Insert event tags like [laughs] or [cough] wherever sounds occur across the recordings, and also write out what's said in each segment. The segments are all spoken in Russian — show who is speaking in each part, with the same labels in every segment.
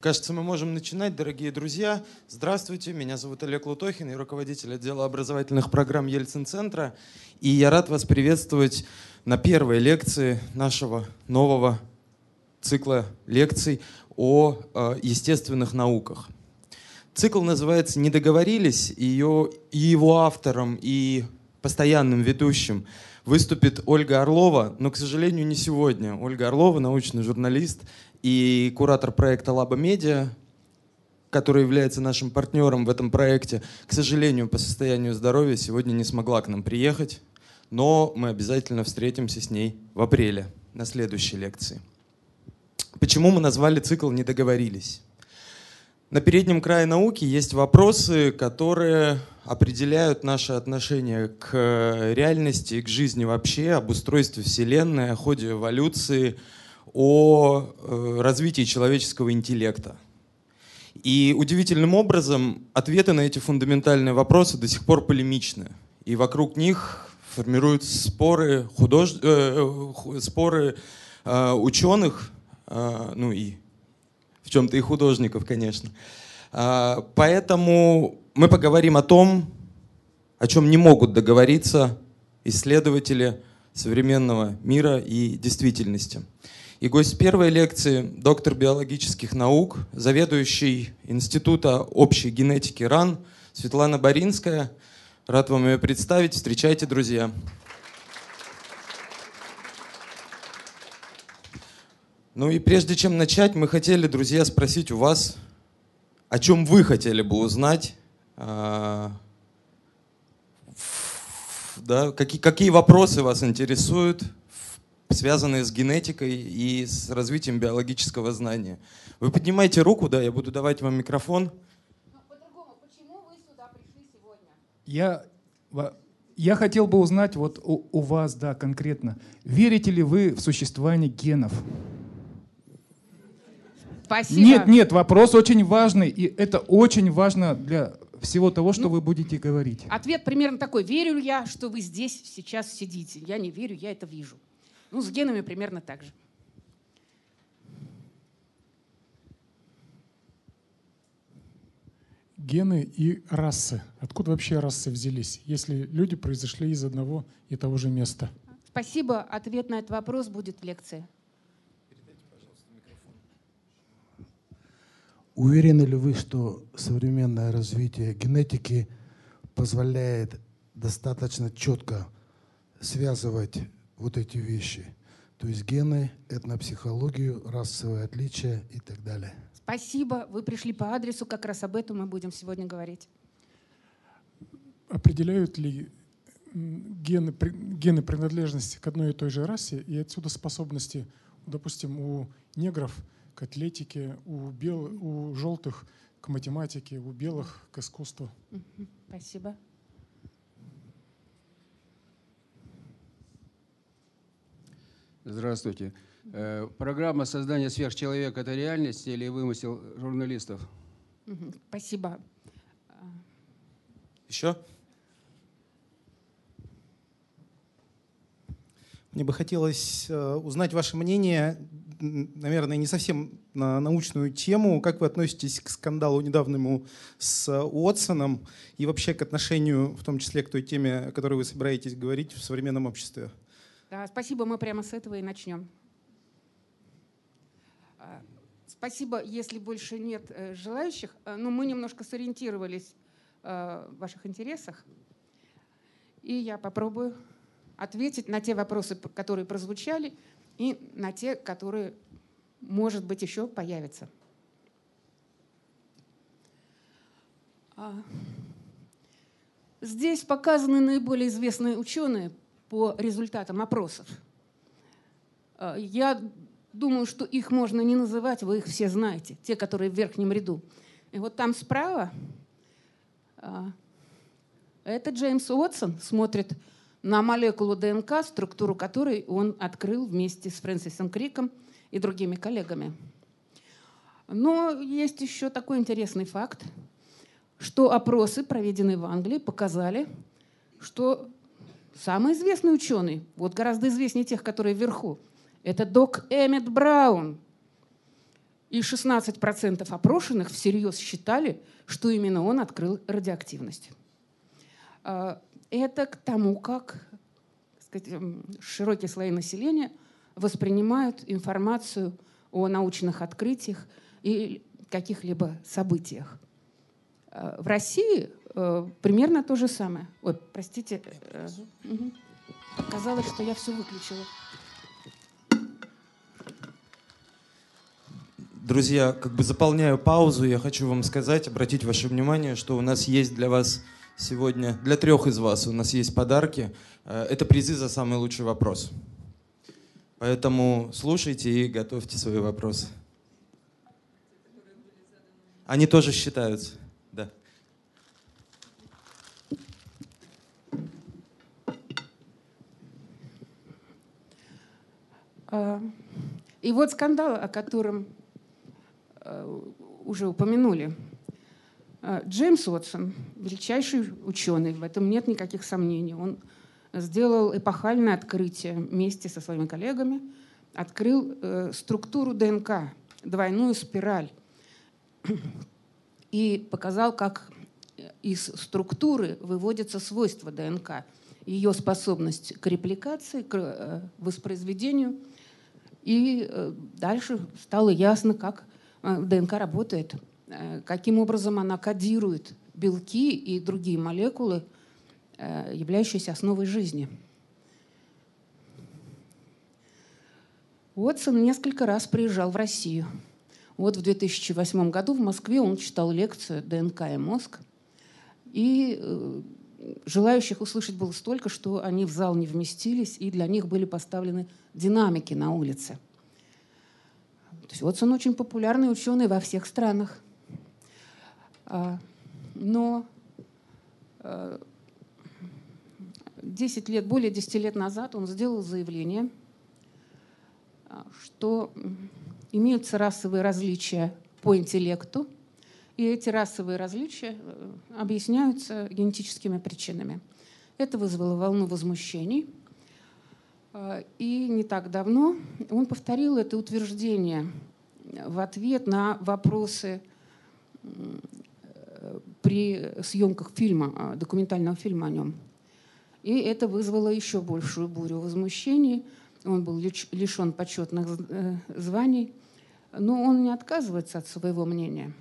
Speaker 1: Кажется, мы можем начинать, дорогие друзья. Здравствуйте, меня зовут Олег Лутохин, я руководитель отдела образовательных программ Ельцин-центра. И я рад вас приветствовать на первой лекции нашего нового цикла лекций о э, естественных науках. Цикл называется «Не договорились», и, ее, его автором и постоянным ведущим выступит Ольга Орлова, но, к сожалению, не сегодня. Ольга Орлова, научный журналист и куратор проекта Лаба Медиа, который является нашим партнером в этом проекте, к сожалению, по состоянию здоровья сегодня не смогла к нам приехать, но мы обязательно встретимся с ней в апреле на следующей лекции. Почему мы назвали цикл «Не договорились»? На переднем крае науки есть вопросы, которые определяют наше отношение к реальности, к жизни вообще, об устройстве Вселенной, о ходе эволюции, о э, развитии человеческого интеллекта. И удивительным образом ответы на эти фундаментальные вопросы до сих пор полемичны. И вокруг них формируются споры, худож... э, споры э, ученых, э, ну и в чем-то и художников, конечно. А, поэтому мы поговорим о том, о чем не могут договориться исследователи современного мира и действительности. И гость первой лекции – доктор биологических наук, заведующий Института общей генетики РАН Светлана Боринская. Рад вам ее представить. Встречайте, друзья. Ну и прежде чем начать, мы хотели, друзья, спросить у вас, о чем вы хотели бы узнать, э, да, какие, какие вопросы вас интересуют, связанные с генетикой и с развитием биологического знания. Вы поднимаете руку, да, я буду давать вам микрофон.
Speaker 2: Я, я хотел бы узнать вот у, у вас, да, конкретно, верите ли вы в существование генов?
Speaker 3: Спасибо.
Speaker 2: Нет, нет, вопрос очень важный, и это очень важно для всего того, что ну, вы будете говорить.
Speaker 3: Ответ примерно такой. Верю ли я, что вы здесь сейчас сидите? Я не верю, я это вижу. Ну, с генами примерно так же.
Speaker 4: Гены и расы. Откуда вообще расы взялись, если люди произошли из одного и того же места?
Speaker 3: Спасибо. Ответ на этот вопрос будет в лекции.
Speaker 5: Уверены ли вы, что современное развитие генетики позволяет достаточно четко связывать вот эти вещи? То есть гены, этнопсихологию, расовые отличия и так далее.
Speaker 3: Спасибо. Вы пришли по адресу. Как раз об этом мы будем сегодня говорить.
Speaker 4: Определяют ли гены, гены принадлежности к одной и той же расе и отсюда способности, допустим, у негров – к атлетике, у, бел, у желтых к математике, у белых к искусству.
Speaker 3: Спасибо.
Speaker 6: Здравствуйте. Э, программа создания сверхчеловека – это реальность или вымысел журналистов?
Speaker 3: Спасибо.
Speaker 1: Еще?
Speaker 7: Мне бы хотелось э, узнать ваше мнение наверное, не совсем на научную тему. Как вы относитесь к скандалу недавнему с Уотсоном и вообще к отношению, в том числе к той теме, о которой вы собираетесь говорить в современном обществе?
Speaker 3: Да, спасибо, мы прямо с этого и начнем. А, спасибо, если больше нет э, желающих. А, но мы немножко сориентировались э, в ваших интересах. И я попробую ответить на те вопросы, которые прозвучали, и на те, которые, может быть, еще появятся. А, здесь показаны наиболее известные ученые по результатам опросов. А, я думаю, что их можно не называть, вы их все знаете, те, которые в верхнем ряду. И вот там справа а, это Джеймс Уотсон смотрит на молекулу ДНК, структуру которой он открыл вместе с Фрэнсисом Криком и другими коллегами. Но есть еще такой интересный факт, что опросы, проведенные в Англии, показали, что самый известный ученый, вот гораздо известнее тех, которые вверху, это док Эммет Браун. И 16% опрошенных всерьез считали, что именно он открыл радиоактивность. А, это к тому, как сказать, широкие слои населения воспринимают информацию о научных открытиях и каких-либо событиях. А, в России примерно то же самое. Ой, простите, угу. что я все выключила.
Speaker 1: Друзья, как бы заполняю паузу, я хочу вам сказать, обратить ваше внимание, что у нас есть для вас сегодня, для трех из вас у нас есть подарки. Э, это призы за самый лучший вопрос. Поэтому слушайте и готовьте свои вопросы. Они тоже считаются, да.
Speaker 3: А, и вот скандал, о котором Э, уже упомянули. Э, Джеймс Уотсон, величайший ученый, в этом нет никаких сомнений. Он сделал эпохальное открытие вместе со своими коллегами, открыл э, структуру ДНК, двойную спираль, и показал, как из структуры выводятся свойства ДНК, ее способность к репликации, к воспроизведению. И дальше стало ясно, как Э, ДНК работает, э, каким образом она кодирует белки и другие молекулы, э, являющиеся основой жизни. Уотсон несколько раз приезжал в Россию. Вот в 2008 году в Москве он читал лекцию «ДНК и мозг». И желающих услышать было столько, что они в зал не вместились, и для них были поставлены динамики на улице – то есть вот он очень популярный ученый во всех странах. А, но 10 э, лет, более 10 лет назад он сделал заявление, а, что имеются расовые различия по интеллекту, и эти расовые различия э, объясняются генетическими причинами. Это вызвало волну возмущений – а, и не так давно он повторил это утверждение в ответ на вопросы при съемках фильма, документального фильма о нем. И это вызвало еще большую бурю возмущений. Он был лишен почетных э, званий, но он не отказывается от своего мнения.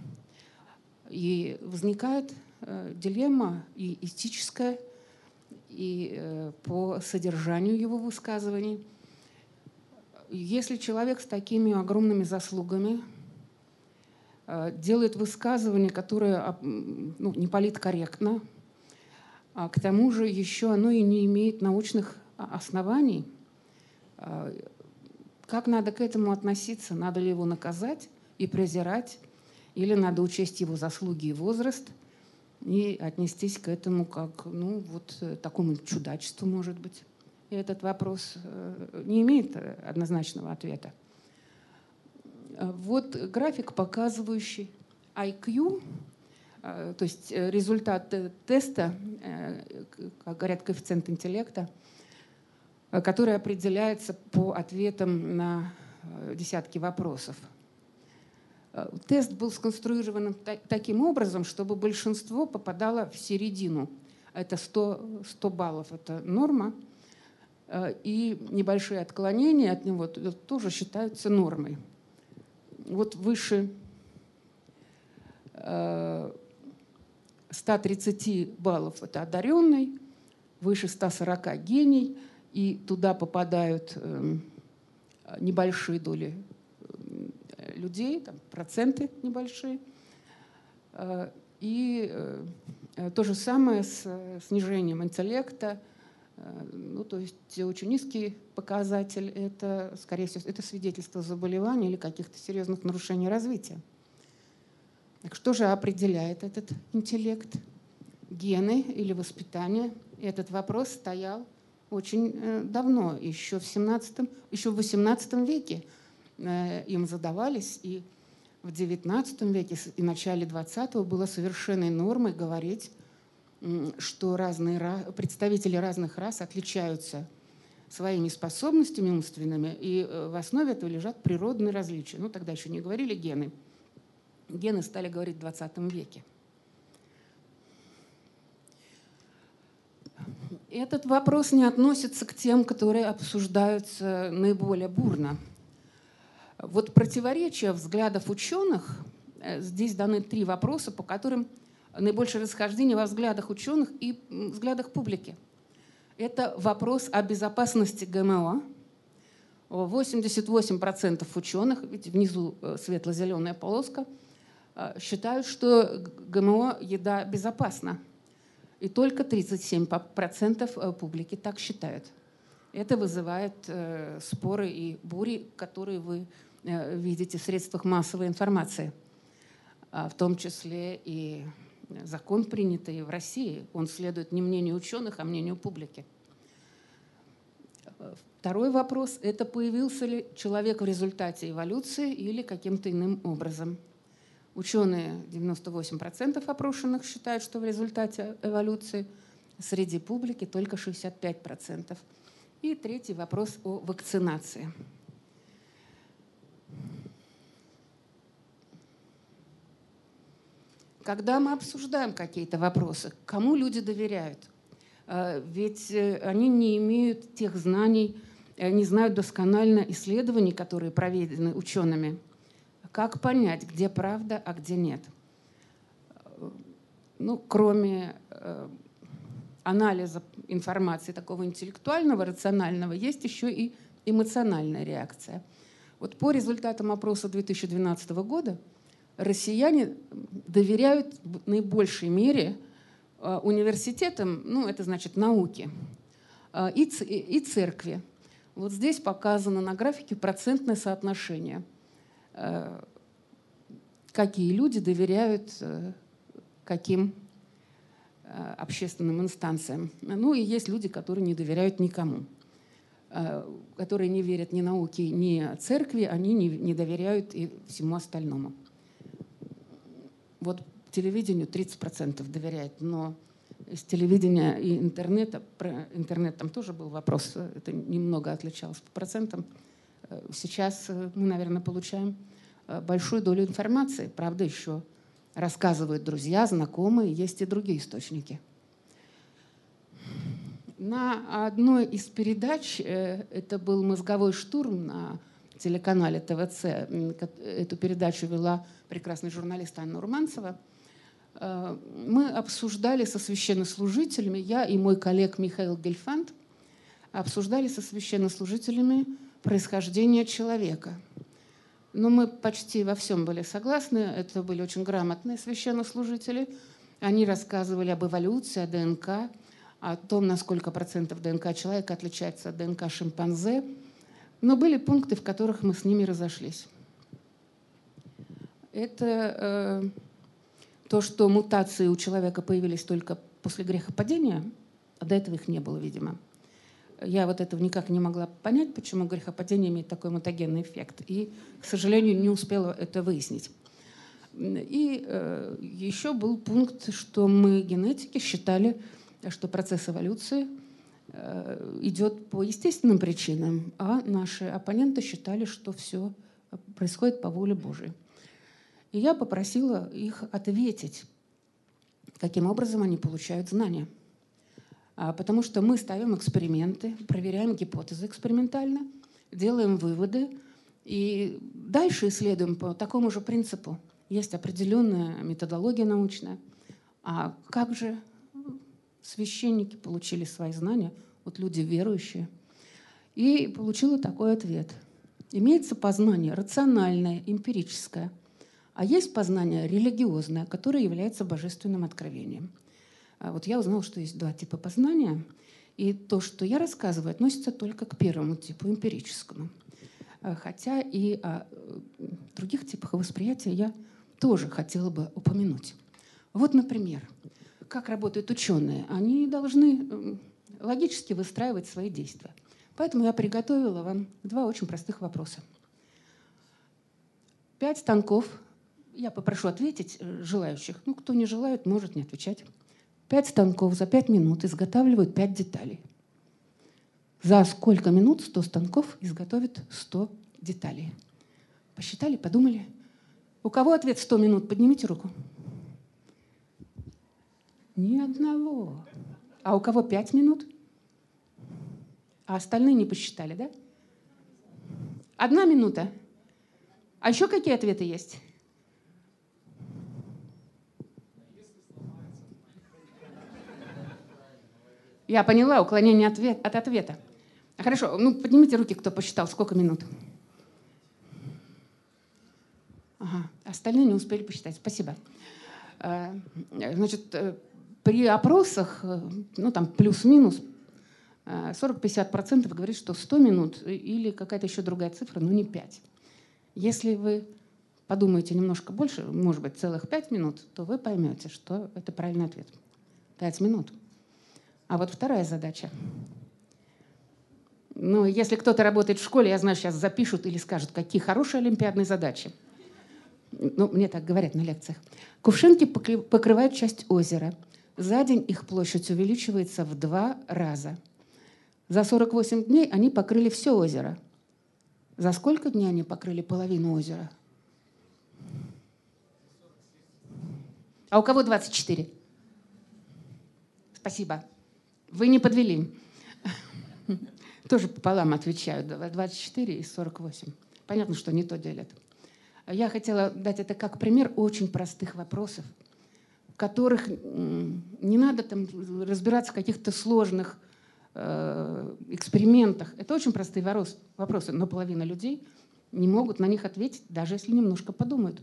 Speaker 3: И возникает э, дилемма и этическая, и э, по содержанию его высказываний. Если человек с такими огромными заслугами э, делает высказывание, которое ну, не политкорректно, а к тому же еще оно и не имеет научных оснований, э, как надо к этому относиться? Надо ли его наказать и презирать? Или надо учесть его заслуги и возраст – и отнестись к этому как ну, вот э, такому чудачеству, может быть. И этот вопрос э, не имеет однозначного ответа. Вот график, показывающий IQ, э, то есть результат теста, как говорят, коэффициент интеллекта, который определяется по ответам на десятки вопросов – Э, тест был сконструирован таким образом, чтобы большинство попадало в середину. Это 100, 100 баллов, это норма. Э, и небольшие отклонения от него тоже считаются нормой. Вот выше 130 э, баллов это одаренный, выше 140 гений, и туда попадают эм, небольшие доли людей, там, проценты небольшие. Э, и э, то же самое с снижением интеллекта. Э, ну, то есть очень низкий показатель – это, скорее всего, это свидетельство заболевания или каких-то серьезных нарушений развития. Так что же определяет этот интеллект? Гены или воспитание? Этот вопрос стоял очень давно, еще в, 17, еще в 18 веке. Э, им задавались, и в XIX веке и начале XX было совершенной нормой говорить, что разные, представители разных рас отличаются своими способностями умственными, и э, в основе этого лежат природные различия. Ну, тогда еще не говорили гены. Гены стали говорить в 20 веке. Этот вопрос не относится к тем, которые обсуждаются наиболее бурно. Вот противоречия взглядов ученых, э, здесь даны три вопроса, по которым наибольшее расхождение во взглядах ученых и взглядах публики. Это вопрос о безопасности ГМО. 88% ученых, ведь внизу э, светло-зеленая полоска, э, считают, что ГМО еда безопасна. И только 37% публики так считают. Это вызывает споры и бури, которые вы видите в средствах массовой информации, а в том числе и закон, принятый в России, он следует не мнению ученых, а мнению публики. Второй вопрос – это появился ли человек в результате эволюции или каким-то иным образом. Ученые, 98% опрошенных считают, что в результате эволюции, среди публики только 65%. И третий вопрос о вакцинации. Когда мы обсуждаем какие-то вопросы, кому люди доверяют? Э, ведь э, они не имеют тех знаний, э, не знают досконально исследований, которые проведены учеными. Как понять, где правда, а где нет? Ну, кроме анализа информации такого интеллектуального, рационального, есть еще и эмоциональная реакция. Вот по результатам опроса 2012 года – россияне доверяют в наибольшей мере э, университетам, ну, это значит науке, э, и, и церкви. Вот здесь показано на графике процентное соотношение. Э, какие люди доверяют каким общественным инстанциям. Ну и есть люди, которые не доверяют никому. Которые не верят ни науке, ни церкви, они не, не доверяют и всему остальному. Вот телевидению 30% доверяет, но из телевидения и интернета, про интернет там тоже был вопрос, это немного отличалось по процентам. Э, сейчас э, мы, наверное, получаем э, большую долю информации. Правда, еще рассказывают друзья, знакомые, есть и другие источники. На одной из передач, это был «Мозговой штурм» на телеканале ТВЦ. Эту передачу вела прекрасный журналист Анна Урманцева. Э, мы обсуждали со священнослужителями, я и мой коллег Михаил Гельфанд, обсуждали со священнослужителями происхождение человека. Но мы почти во всем были согласны. Это были очень грамотные священнослужители. Они рассказывали об эволюции, о ДНК, о том, насколько процентов ДНК человека отличается от ДНК шимпанзе – но были пункты, в которых мы с ними разошлись. Это э, то, что мутации у человека появились только после грехопадения, а до этого их не было, видимо. Я вот этого никак не могла понять, почему грехопадение имеет такой мутагенный эффект. И, к сожалению, не успела это выяснить. И э, еще был пункт, что мы, генетики, считали, что процесс эволюции – идет по естественным причинам, а наши оппоненты считали, что все происходит по воле Божией. И я попросила их ответить, каким образом они получают знания. А, потому что мы ставим эксперименты, проверяем гипотезы экспериментально, делаем выводы и дальше исследуем по такому же принципу. Есть определенная методология научная. А как же священники получили свои знания, вот люди верующие. И получила такой ответ. Имеется познание рациональное, эмпирическое, а есть познание религиозное, которое является божественным откровением. А вот я узнала, что есть два типа познания, и то, что я рассказываю, относится только к первому типу, эмпирическому. А хотя и о э, других типах восприятия я тоже хотела бы упомянуть. Вот, например, как работают ученые. Они должны логически выстраивать свои действия. Поэтому я приготовила вам два очень простых вопроса. Пять станков. Я попрошу ответить э, желающих. Ну, кто не желает, может не отвечать. Пять станков за пять минут изготавливают пять деталей. За сколько минут 100 станков изготовит 100 деталей? Посчитали, подумали. У кого ответ 100 минут? Поднимите руку. Ни одного. А у кого 5 минут? А остальные не посчитали, да? Одна минута. А еще какие ответы есть? Я поняла, уклонение ответ, от ответа. Хорошо, ну поднимите руки, кто посчитал, сколько минут. Ага, остальные не успели посчитать. Спасибо. А, значит, э, при опросах, э, ну там плюс-минус, 40-50% э, говорит, что 100 минут или какая-то еще другая цифра, но не 5. Если вы подумаете немножко больше, может быть, целых 5 минут, то вы поймете, что это правильный ответ. 5 минут. А вот вторая задача. Ну, если кто-то работает в школе, я знаю, сейчас запишут или скажут, какие хорошие олимпиадные задачи. Ну, мне так говорят на лекциях. Кувшинки покрывают часть озера. За день их площадь увеличивается в два раза. За 48 дней они покрыли все озеро. За сколько дней они покрыли половину озера? А у кого 24? Спасибо. Вы не подвели. Тоже пополам отвечают. 24 и 48. Понятно, что не то делят. Я хотела дать это как пример очень простых вопросов, которых не надо там разбираться в каких-то сложных э, экспериментах. Это очень простые вопросы, но половина людей не могут на них ответить, даже если немножко подумают.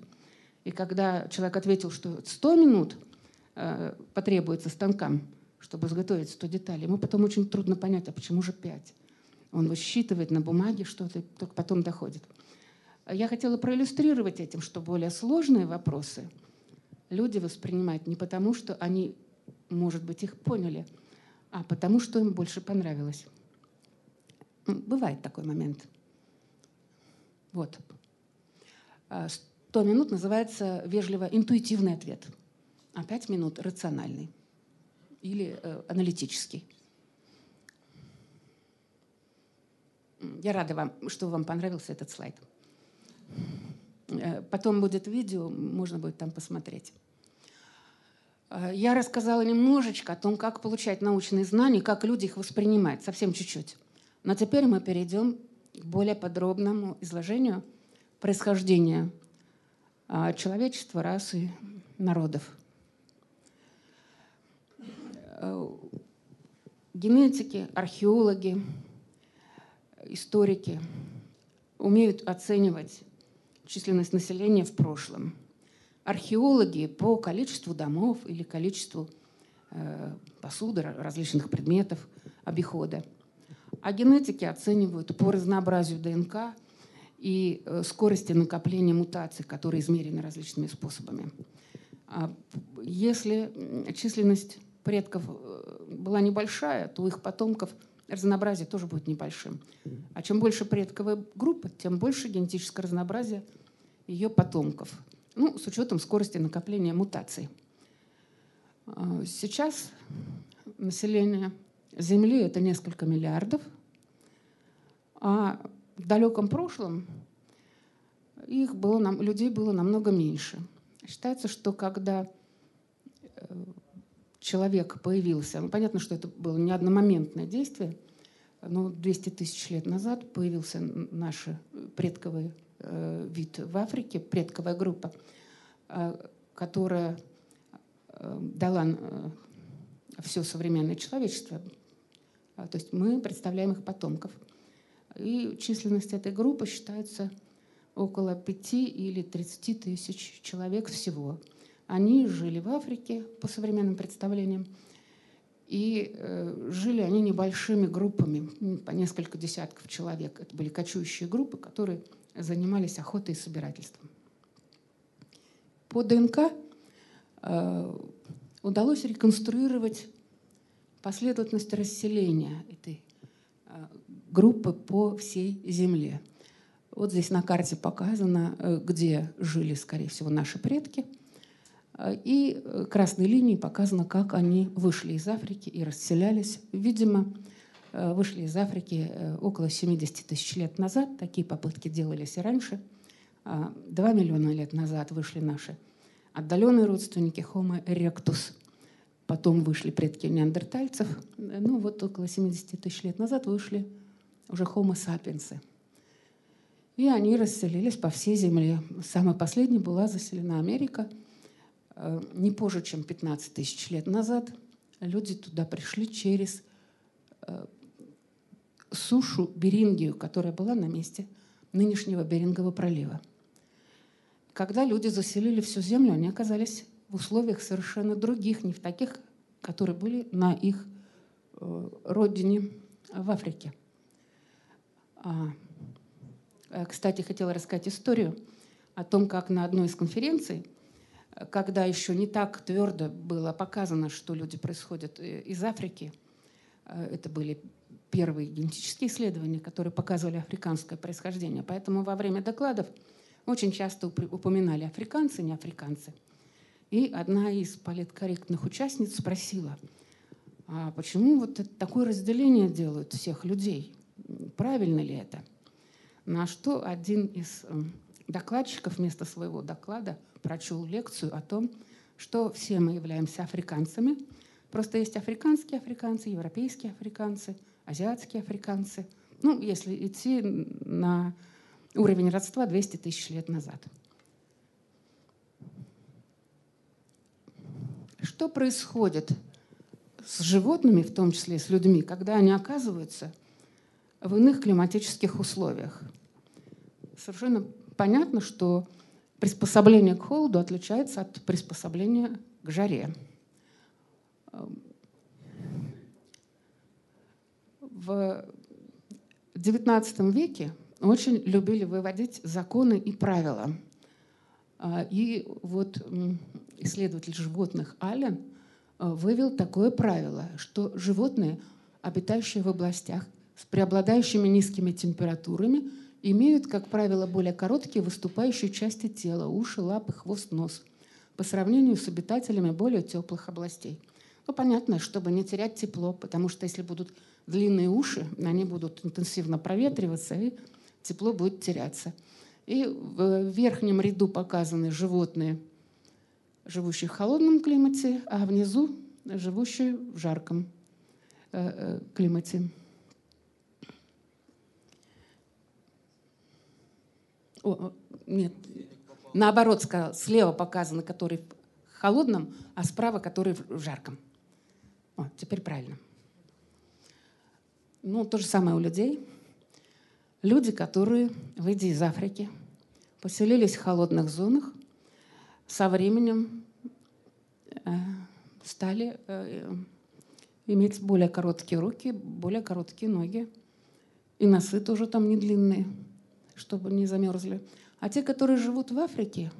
Speaker 3: И когда человек ответил, что 100 минут э, потребуется станкам, чтобы изготовить 100 деталей. Ему потом очень трудно понять, а почему же 5? Он высчитывает на бумаге что-то, только потом доходит. Я хотела проиллюстрировать этим, что более сложные вопросы люди воспринимают не потому, что они, может быть, их поняли, а потому, что им больше понравилось. Бывает такой момент. Вот. 100 минут называется вежливо интуитивный ответ, а 5 минут рациональный или э, аналитический. Я рада вам, что вам понравился этот слайд. Э, потом будет видео, можно будет там посмотреть. Э, я рассказала немножечко о том, как получать научные знания, как люди их воспринимают, совсем чуть-чуть. Но теперь мы перейдем к более подробному изложению происхождения э, человечества, расы, народов. Э, генетики, археологи, историки умеют оценивать численность населения в прошлом. Археологи по количеству домов или количеству э, посуды, различных предметов, обихода. А генетики оценивают по разнообразию ДНК и э, скорости накопления мутаций, которые измерены различными способами. А если численность предков э, была небольшая, то у их потомков разнообразие тоже будет небольшим. А чем больше предковая группа, тем больше генетическое разнообразие ее потомков. Ну, с учетом скорости накопления мутаций. А, сейчас население Земли это несколько миллиардов, а в далеком прошлом их было, людей было намного меньше. Считается, что когда э, человек появился, ну, понятно, что это было не одномоментное действие, но 200 тысяч лет назад появился наш предковый э, вид в Африке, предковая группа, э, которая э, дала э, все современное человечество. А, то есть мы представляем их потомков. И численность этой группы считается около 5 или 30 тысяч человек всего. Они жили в Африке, по современным представлениям, и э, жили они небольшими группами, по несколько десятков человек. Это были кочующие группы, которые занимались охотой и собирательством. По ДНК э, удалось реконструировать последовательность расселения этой э, группы по всей Земле. Вот здесь на карте показано, э, где жили, скорее всего, наши предки – и э, красной линией показано, как они вышли из Африки и расселялись. Видимо, э, вышли из Африки э, около 70 тысяч лет назад. Такие попытки делались и раньше. А, два миллиона лет назад вышли наши отдаленные родственники Homo erectus. Потом вышли предки неандертальцев. Ну вот около 70 тысяч лет назад вышли уже Homo sapiens. И они расселились по всей Земле. Самая последняя была заселена Америка. Э, не позже, чем 15 тысяч лет назад люди туда пришли через Э, сушу Берингию, которая была на месте нынешнего Берингового пролива. Когда люди заселили всю землю, они оказались в условиях совершенно других, не в таких, которые были на их э, родине в Африке. А, кстати, хотела рассказать историю о том, как на одной из конференций, когда еще не так твердо было показано, что люди происходят из Африки – Э, это были первые генетические исследования, которые показывали африканское происхождение. Поэтому во время докладов очень часто упоминали африканцы, не африканцы. И одна из политкорректных участниц спросила, а почему вот такое разделение делают всех людей? Правильно ли это? На что один из эм, докладчиков вместо своего доклада прочел лекцию о том, что все мы являемся африканцами – Просто есть африканские африканцы, европейские африканцы, азиатские африканцы. Ну, если идти на уровень родства 200 тысяч лет назад. Что происходит с животными, в том числе с людьми, когда они оказываются в иных климатических условиях? Совершенно понятно, что приспособление к холоду отличается от приспособления к жаре. В XIX веке очень любили выводить законы и правила. А, и вот исследователь животных Аллен а, вывел такое правило, что животные, обитающие в областях с преобладающими низкими температурами, имеют, как правило, более короткие выступающие части тела, уши, лапы, хвост, нос, по сравнению с обитателями более теплых областей – ну, понятно, чтобы не терять тепло, потому что если будут длинные уши, они будут интенсивно проветриваться, и тепло будет теряться. И в верхнем ряду показаны животные, живущие в холодном климате, а внизу живущие в жарком э, э, климате. О, нет, наоборот сказал, слева показаны, который в холодном, а справа, который в жарком. О, теперь правильно. Ну, то же самое у людей. Люди, которые, выйдя из Африки, поселились в холодных зонах, со временем э, стали э, иметь более короткие руки, более короткие ноги. И носы тоже там не длинные, чтобы не замерзли. А те, которые живут в Африке,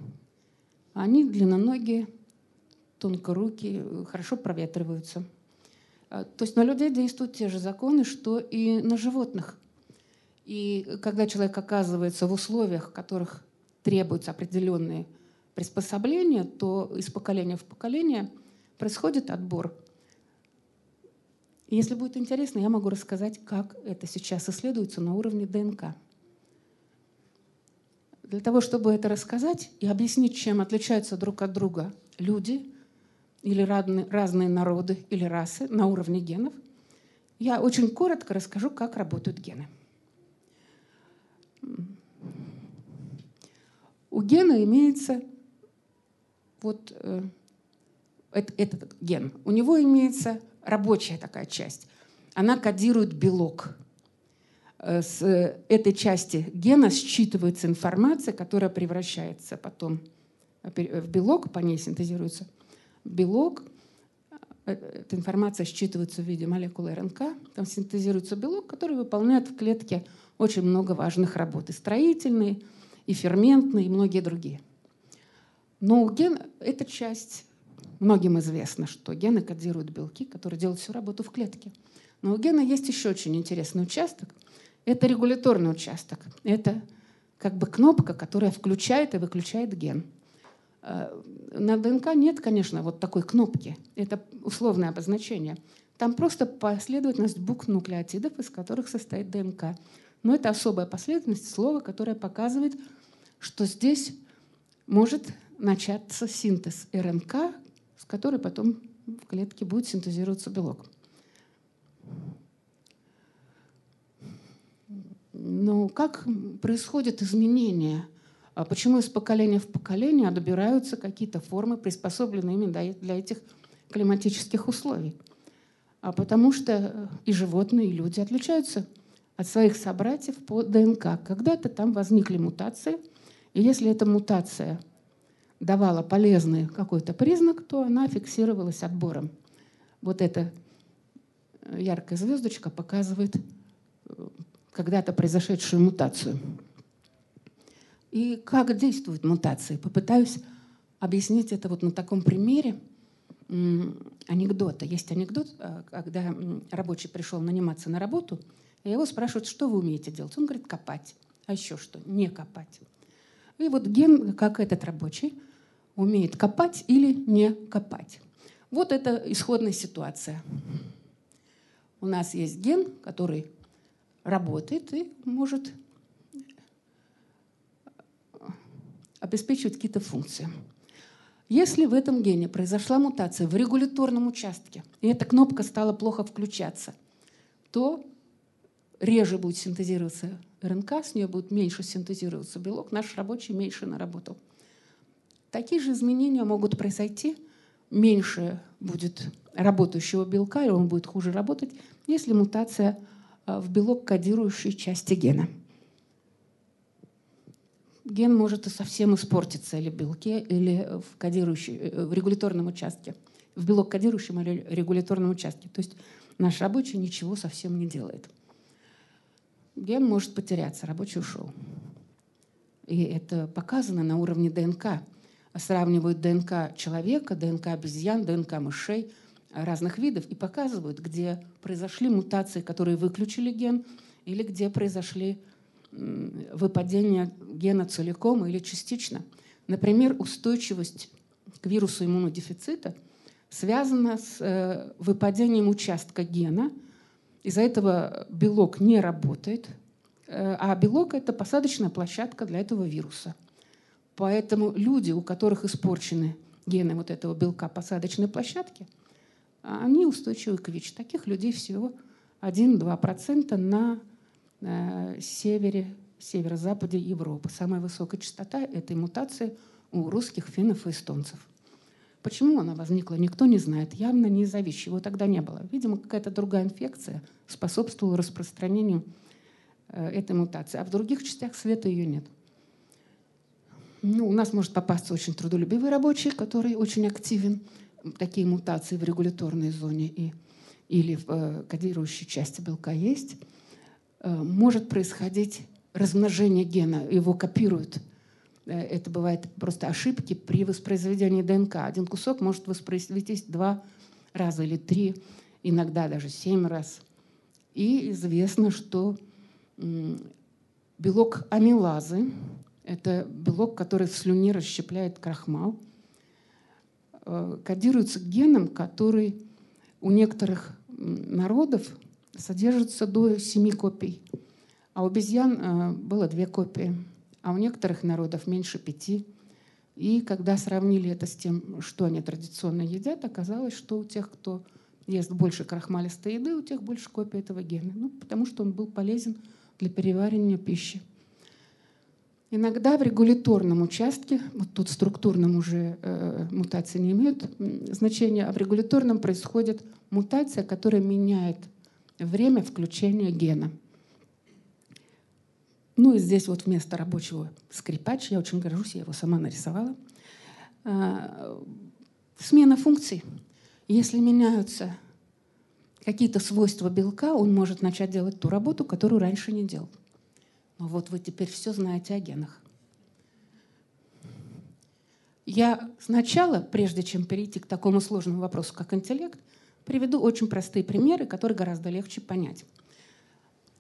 Speaker 3: они длинноногие, тонкорукие, хорошо проветриваются. А, то есть на людей действуют те же законы, что и на животных. И когда человек оказывается в условиях, в которых требуются определенные приспособления, то из поколения в поколение происходит отбор. Если будет интересно, я могу рассказать, как это сейчас исследуется на уровне ДНК. Для того, чтобы это рассказать и объяснить, чем отличаются друг от друга люди, или разные, народы или расы на уровне генов, я очень коротко расскажу, как работают гены. У гена имеется вот э, этот ген. У него имеется рабочая такая часть. Она кодирует белок. Э, с этой части гена считывается информация, которая превращается потом в белок, по ней синтезируется – белок, э, эта информация считывается в виде молекулы РНК, там синтезируется белок, который выполняет в клетке очень много важных работ, и строительные, и ферментные, и многие другие. Но у гена эта часть, многим известно, что гены кодируют белки, которые делают всю работу в клетке. Но у гена есть еще очень интересный участок. Это регуляторный участок. Это как бы кнопка, которая включает и выключает ген. Э, на ДНК нет, конечно, вот такой кнопки. Это условное обозначение. Там просто последовательность букв нуклеотидов, из которых состоит ДНК. Но это особая последовательность слова, которая показывает, что здесь может начаться синтез РНК, с которой потом в клетке будет синтезироваться белок. Как происходят изменения? А почему из поколения в поколение добираются какие-то формы, приспособленные именно для этих климатических условий? А потому что и животные, и люди отличаются от своих собратьев по ДНК. Когда-то там возникли мутации, и если эта мутация давала полезный какой-то признак, то она фиксировалась отбором. Вот эта яркая звездочка показывает э, когда-то произошедшую мутацию. И как действуют мутации? Попытаюсь объяснить это вот на таком примере анекдота. Есть анекдот, э, когда рабочий пришел наниматься на работу, и его спрашивают, что вы умеете делать? Он говорит, копать. А еще что? Не копать. И вот ген, как этот рабочий, умеет копать или не копать. Вот это исходная ситуация. У нас есть ген, который работает и может обеспечивать какие-то функции. Если в этом гене произошла мутация в регуляторном участке, и эта кнопка стала плохо включаться, то реже будет синтезироваться РНК, с нее будет меньше синтезироваться белок, наш рабочий меньше наработал. Такие же изменения могут произойти, меньше будет работающего белка, и он будет хуже работать, если мутация в белок кодирующей части гена. Ген может и совсем испортиться или в белке, или в, кодирующей, э, в регуляторном участке, в белок кодирующем или регуляторном участке. То есть наш рабочий ничего совсем не делает. Ген может потеряться, рабочий ушел. И это показано на уровне ДНК. Сравнивают ДНК человека, ДНК обезьян, ДНК мышей – разных видов и показывают, где произошли мутации, которые выключили ген, или где произошли выпадения гена целиком или частично. Например, устойчивость к вирусу иммунодефицита связана с э, выпадением участка гена. Из-за этого белок не работает, э, а белок – это посадочная площадка для этого вируса. Поэтому люди, у которых испорчены гены вот этого белка посадочной площадки – они устойчивы к ВИЧ. Таких людей всего 1-2% на э, севере, северо-западе Европы. Самая высокая частота этой мутации у русских, финнов и эстонцев. Почему она возникла, никто не знает. Явно не из-за ВИЧ. Его тогда не было. Видимо, какая-то другая инфекция способствовала распространению э, этой мутации. А в других частях света ее нет. Ну, у нас может попасться очень трудолюбивый рабочий, который очень активен – такие мутации в регуляторной зоне и, или в э, кодирующей части белка есть, э, может происходить размножение гена, его копируют. Э, это бывает просто ошибки при воспроизведении ДНК. Один кусок может воспроизвестись два раза или три, иногда даже семь раз. И известно, что белок амилазы – это белок, который в слюне расщепляет крахмал – кодируется геном, который у некоторых народов содержится до семи копий. А у обезьян э, было две копии, а у некоторых народов меньше пяти. И когда сравнили это с тем, что они традиционно едят, оказалось, что у тех, кто ест больше крахмалистой еды, у тех больше копий этого гена. Ну, потому что он был полезен для переваривания пищи. Иногда в регуляторном участке, вот тут структурном уже э, мутации не имеют значения, а в регуляторном происходит мутация, которая меняет время включения гена. Ну и здесь вот вместо рабочего скрипач, я очень горжусь, я его сама нарисовала, э, смена функций. Если меняются какие-то свойства белка, он может начать делать ту работу, которую раньше не делал. Но вот вы теперь все знаете о генах. Я сначала, прежде чем перейти к такому сложному вопросу, как интеллект, приведу очень простые примеры, которые гораздо легче понять.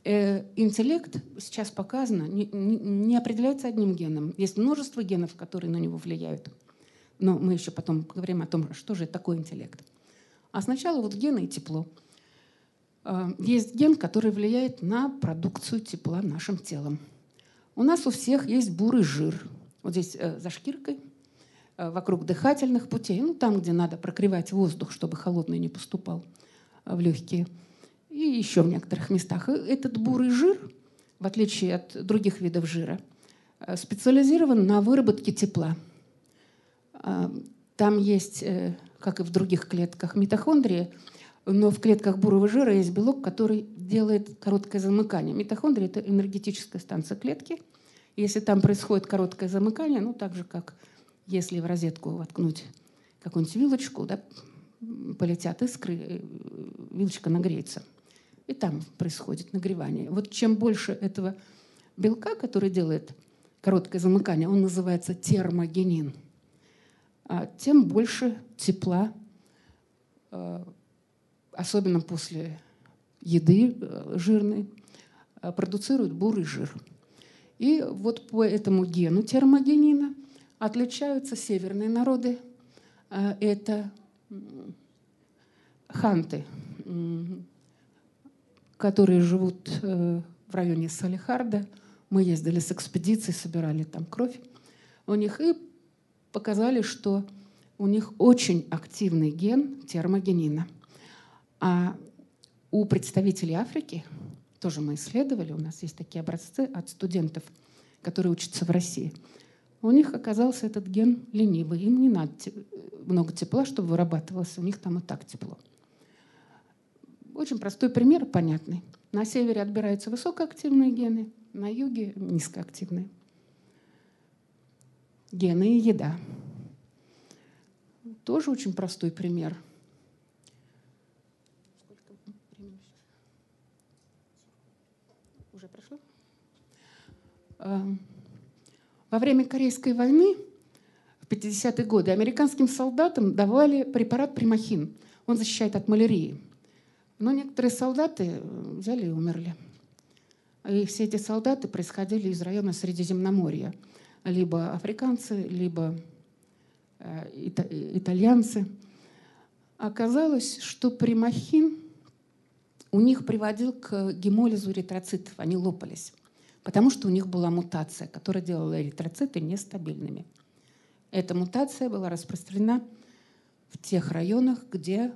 Speaker 3: Э, интеллект, сейчас показано, не, не, определяется одним геном. Есть множество генов, которые на него влияют. Но мы еще потом поговорим о том, что же такое интеллект. А сначала вот гены и тепло. Э, есть ген, который влияет на продукцию тепла нашим телом. У нас у всех есть бурый жир. Вот здесь э, за шкиркой, э, вокруг дыхательных путей, ну там, где надо прогревать воздух, чтобы холодный не поступал в легкие. И еще в некоторых местах. Этот бурый жир, в отличие от других видов жира, специализирован на выработке тепла. Там есть, как и в других клетках, митохондрии – но в клетках бурого жира есть белок, который делает короткое замыкание. Митохондрия – это энергетическая станция клетки. Если там происходит короткое замыкание, ну так же, как если в розетку воткнуть какую-нибудь вилочку, да, полетят искры, э, вилочка нагреется. И там происходит нагревание. Вот чем больше этого белка, который делает короткое замыкание, он называется термогенин, а тем больше тепла э, особенно после еды э, жирной, э, продуцируют бурый жир. И вот по этому гену термогенина отличаются северные народы. Э, это ханты, которые живут в районе Салихарда. Мы ездили с экспедицией, собирали там кровь у них и показали, что у них очень активный ген термогенина – а у представителей Африки, тоже мы исследовали, у нас есть такие образцы от студентов, которые учатся в России, у них оказался этот ген ленивый. Им не надо много тепла, чтобы вырабатывалось, у них там и так тепло. Очень простой пример, понятный. На севере отбираются высокоактивные гены, на юге низкоактивные. Гены и еда. Тоже очень простой пример – Эм, во время Корейской войны в 50-е годы американским солдатам давали препарат примахин. Он защищает от малярии. Но некоторые солдаты э, взяли и умерли. И все эти солдаты происходили из района Средиземноморья. Либо африканцы, либо э, итальянцы. Оказалось, что примахин у них приводил к гемолизу эритроцитов. Они лопались потому что у них была мутация, которая делала эритроциты нестабильными. Эта мутация была распространена в тех районах, где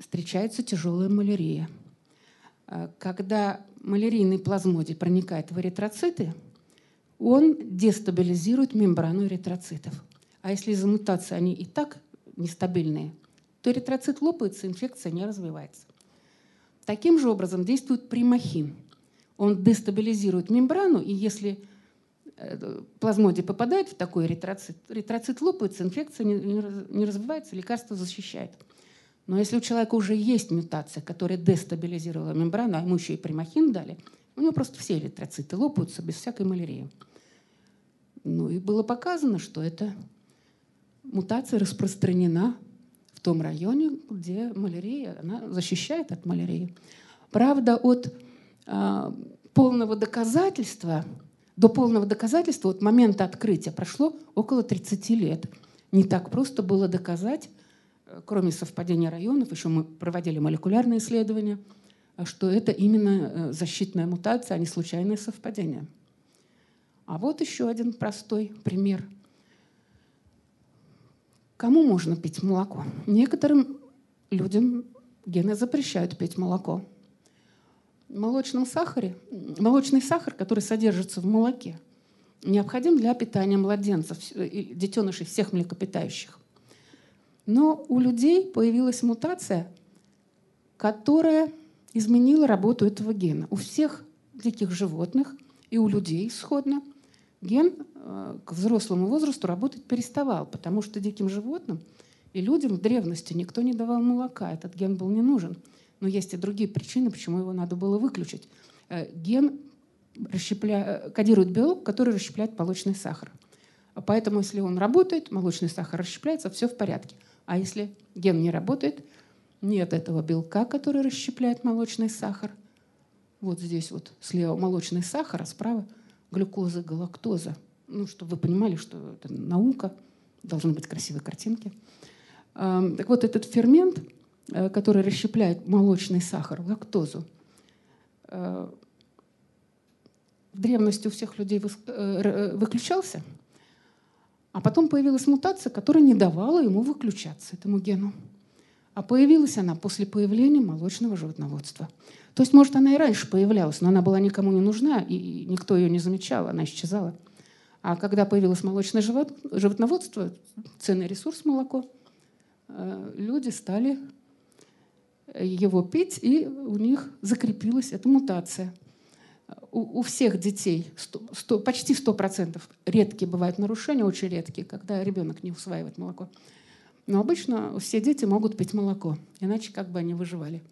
Speaker 3: встречается тяжелая малярия. А, когда малярийный плазмодий проникает в эритроциты, он дестабилизирует мембрану эритроцитов. А если из-за мутации они и так нестабильные, то эритроцит лопается, инфекция не развивается. Таким же образом действует примахин – он дестабилизирует мембрану, и если э, плазмодий попадает в такой эритроцит, эритроцит лопается, инфекция не, не развивается, лекарство защищает. Но если у человека уже есть мутация, которая дестабилизировала мембрану, а ему еще и примахин дали, у него просто все эритроциты лопаются без всякой малярии. Ну и было показано, что эта мутация распространена в том районе, где малярия, она защищает от малярии. Правда, от полного доказательства, до полного доказательства, от момента открытия прошло около 30 лет. Не так просто было доказать, э, кроме совпадения районов, еще мы проводили молекулярные исследования, что это именно э, защитная мутация, а не случайное совпадение. А вот еще один простой пример. Кому можно пить молоко? Некоторым людям гены запрещают пить молоко молочном сахаре, молочный сахар, который содержится в молоке, необходим для питания младенцев, детенышей всех млекопитающих. Но у людей появилась мутация, которая изменила работу этого гена. У всех диких животных и у людей сходно ген э, к взрослому возрасту работать переставал, потому что диким животным и людям в древности никто не давал молока, этот ген был не нужен – но есть и другие причины, почему его надо было выключить. Э, ген расщепля... кодирует белок, который расщепляет молочный сахар. Поэтому, если он работает, молочный сахар расщепляется, все в порядке. А если ген не работает, нет этого белка, который расщепляет молочный сахар. Вот здесь вот слева молочный сахар, а справа глюкоза, галактоза. Ну, чтобы вы понимали, что это наука, должны быть красивые картинки. Так вот, этот фермент э, который расщепляет молочный сахар, лактозу. Э, в древности у всех людей выключался, а потом появилась мутация, которая не давала ему выключаться, этому гену. А появилась она после появления молочного животноводства. То есть, может, она и раньше появлялась, но она была никому не нужна, и никто ее не замечал, она исчезала. А когда появилось молочное животноводство, ценный ресурс молоко, э, люди стали его пить, и у них закрепилась эта мутация. У, у всех детей 100, 100, почти 100%. Редкие бывают нарушения, очень редкие, когда ребенок не усваивает молоко. Но обычно все дети могут пить молоко, иначе как бы они выживали.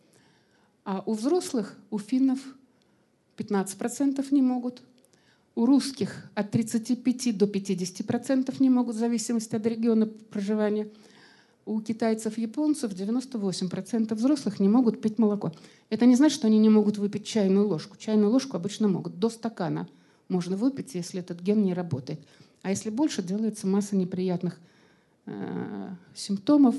Speaker 3: А у взрослых, у финнов 15% не могут, у русских от 35 до 50% не могут, в зависимости от региона проживания. У китайцев, японцев 98% взрослых не могут пить молоко. Это не значит, что они не могут выпить чайную ложку. Чайную ложку обычно могут. До стакана можно выпить, если этот ген не работает. А если больше, делается масса неприятных Э, симптомов,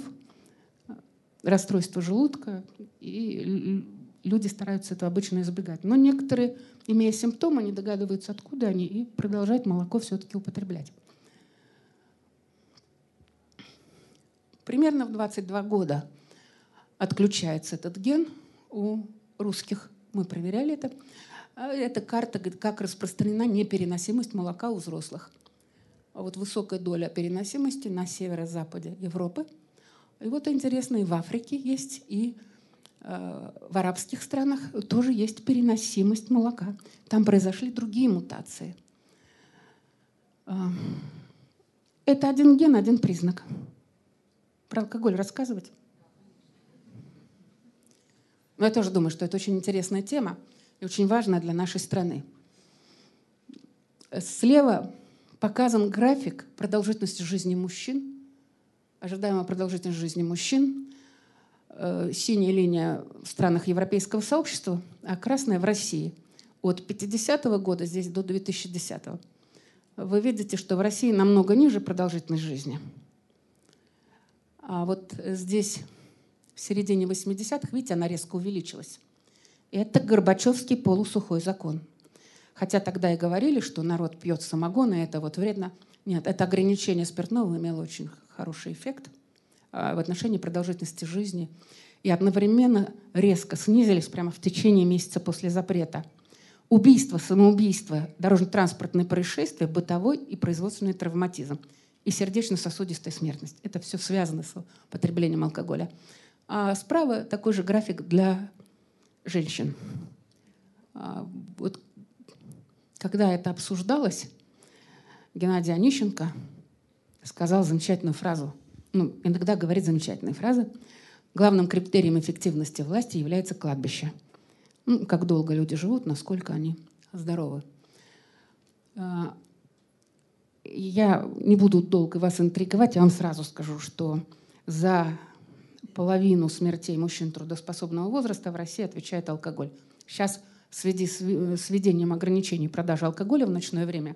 Speaker 3: расстройства желудка, и люди стараются это обычно избегать. Но некоторые, имея симптомы, не догадываются, откуда они, и продолжают молоко все-таки употреблять. Примерно в 22 года отключается этот ген у русских. Мы проверяли это. А это карта, как распространена непереносимость молока у взрослых – вот высокая доля переносимости на северо-западе Европы. И вот интересно, и в Африке есть, и э, в арабских странах тоже есть переносимость молока. Там произошли другие мутации. Э, это один ген, один признак. Про алкоголь рассказывать? Но я тоже думаю, что это очень интересная тема и очень важная для нашей страны. Слева показан график продолжительности жизни мужчин, ожидаемая продолжительность жизни мужчин. Э, синяя линия в странах Европейского сообщества, а красная в России. От 50 -го года здесь до 2010 -го. Вы видите, что в России намного ниже продолжительность жизни. А вот здесь в середине 80-х, видите, она резко увеличилась. Это Горбачевский полусухой закон – Хотя тогда и говорили, что народ пьет самогон, и это вот вредно. Нет, это ограничение спиртного имело очень хороший эффект а, в отношении продолжительности жизни. И одновременно резко снизились прямо в течение месяца после запрета. Убийство, самоубийство, дорожно-транспортные происшествия, бытовой и производственный травматизм и сердечно-сосудистая смертность. Это все связано с потреблением алкоголя. А справа такой же график для женщин. А, вот когда это обсуждалось, Геннадий Онищенко сказал замечательную фразу. Ну, иногда говорит замечательные фразы. Главным критерием эффективности власти является кладбище. Ну, как долго люди живут, насколько они здоровы. А, я не буду долго вас интриговать, я вам сразу скажу, что за половину смертей мужчин трудоспособного возраста в России отвечает алкоголь. Сейчас в связи с введением ограничений продажи алкоголя в ночное время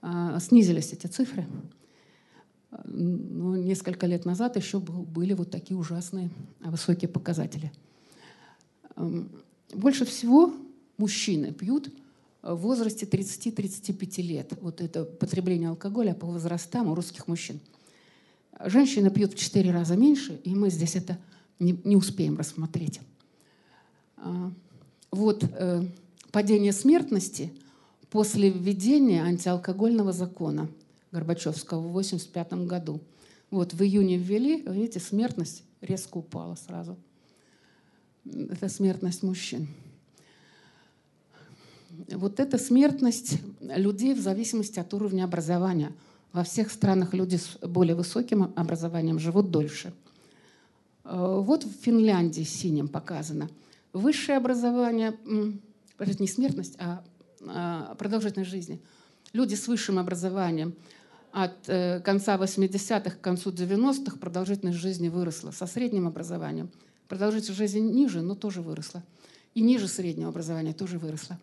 Speaker 3: а, снизились эти цифры. Но несколько лет назад еще были вот такие ужасные высокие показатели. Больше всего мужчины пьют в возрасте 30-35 лет. Вот это потребление алкоголя по возрастам у русских мужчин. Женщины пьют в 4 раза меньше, и мы здесь это не, не успеем рассмотреть. А, вот э, падение смертности после введения антиалкогольного закона Горбачевского в 1985 году. Вот в июне ввели, видите, смертность резко упала сразу. Это смертность мужчин. Вот эта смертность людей в зависимости от уровня образования. Во всех странах люди с более высоким образованием живут дольше. Э, вот в Финляндии синим показано – высшее образование, не смертность, а, а продолжительность жизни. Люди с высшим образованием от э, конца 80-х к концу 90-х продолжительность жизни выросла. Со средним образованием продолжительность жизни ниже, но тоже выросла. И ниже среднего образования тоже выросла.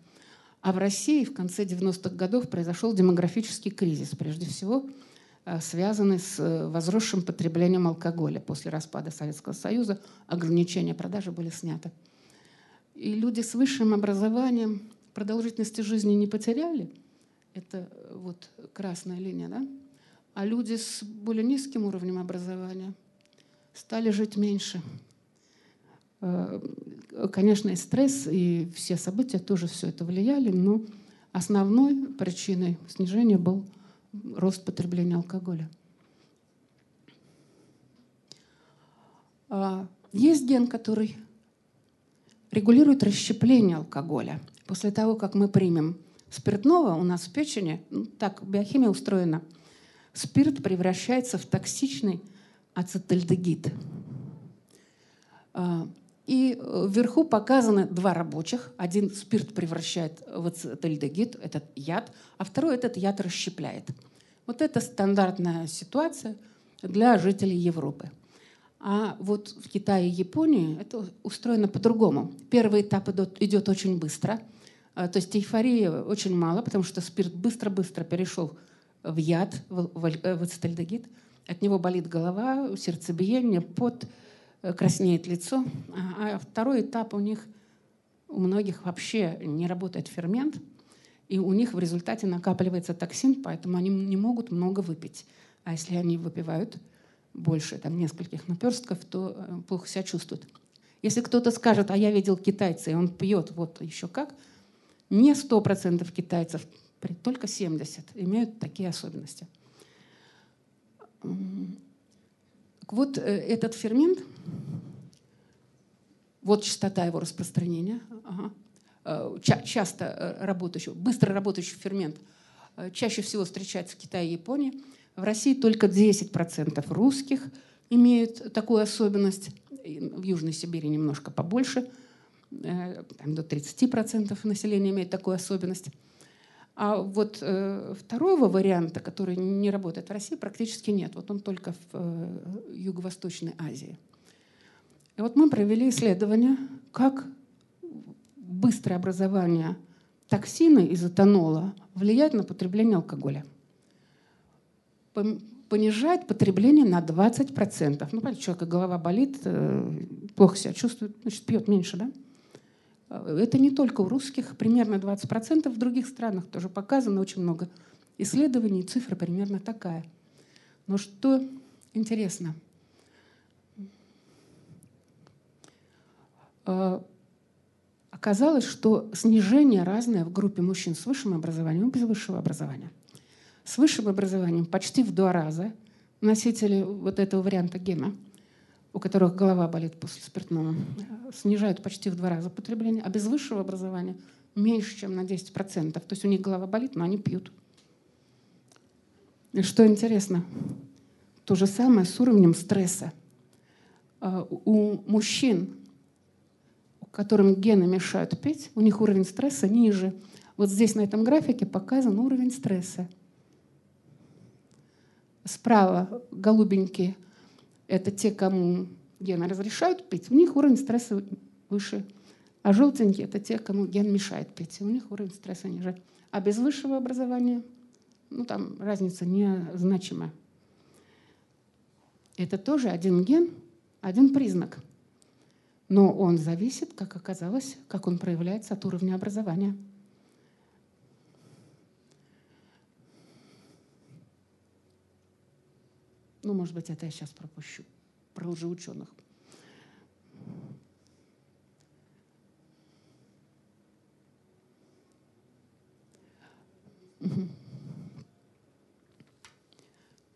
Speaker 3: А в России в конце 90-х годов произошел демографический кризис. Прежде всего, э, связаны с э, возросшим потреблением алкоголя. После распада Советского Союза ограничения продажи были сняты. И люди с высшим образованием продолжительности жизни не потеряли. Это вот красная линия, да? А люди с более низким уровнем образования стали жить меньше. Конечно, и стресс, и все события тоже все это влияли, но основной причиной снижения был рост потребления алкоголя. А, есть ген, который регулирует расщепление алкоголя. После того, как мы примем спиртного, у нас в печени, ну, так биохимия устроена, спирт превращается в токсичный ацетальдегид. И э, вверху показаны два рабочих. Один спирт превращает в ацетальдегид, этот яд, а второй этот яд расщепляет. Вот это стандартная ситуация для жителей Европы. А вот в Китае и Японии это устроено по-другому. Первый этап идет, очень быстро. А, то есть эйфории очень мало, потому что спирт быстро-быстро перешел в яд, в, в ацетальдегид. От него болит голова, сердцебиение, пот, Э, краснеет лицо. А, а второй этап у них, у многих вообще не работает фермент, и у них в результате накапливается токсин, поэтому они не могут много выпить. А если они выпивают больше там, нескольких наперстков, то э, плохо себя чувствуют. Если кто-то скажет, а я видел китайца, и он пьет, вот еще как, не 100% китайцев, только 70 имеют такие особенности. Так вот, э, этот фермент, вот частота его распространения, ага. Э, Ча часто э, работающий, быстро работающий фермент, чаще всего встречается в Китае и Японии. В России только 10% русских имеют такую особенность, в Южной Сибири немножко побольше, там до 30% населения имеет такую особенность. А вот э, второго варианта, который не работает в России, практически нет. Вот он только в э, Юго-Восточной Азии. И вот мы провели исследование, как быстрое образование токсина из этанола влияет на потребление алкоголя. Понижает потребление на 20%. Ну, понятно, человека голова болит, э, плохо себя чувствует, значит, пьет меньше, да? Это не только у русских, примерно 20%, в других странах тоже показано очень много исследований, цифра примерно такая. Но что интересно, а, оказалось, что снижение разное в группе мужчин с высшим образованием и без высшего образования. С высшим образованием почти в два раза носители вот этого варианта гена – у которых голова болит после спиртного, снижают почти в два раза потребление, а без высшего образования меньше, чем на 10%. То есть у них голова болит, но они пьют. И что интересно, то же самое с уровнем стресса. А, у мужчин, которым гены мешают пить, у них уровень стресса ниже. Вот здесь на этом графике показан уровень стресса. Справа голубенькие – это те, кому гены разрешают пить, у них уровень стресса выше. А желтенькие – это те, кому ген мешает пить, у них уровень стресса ниже. А без высшего образования, ну там разница незначимая. Это тоже один ген, один признак. Но он зависит, как оказалось, как он проявляется от уровня образования. Ну, может быть, это я сейчас пропущу. Про лжеученых.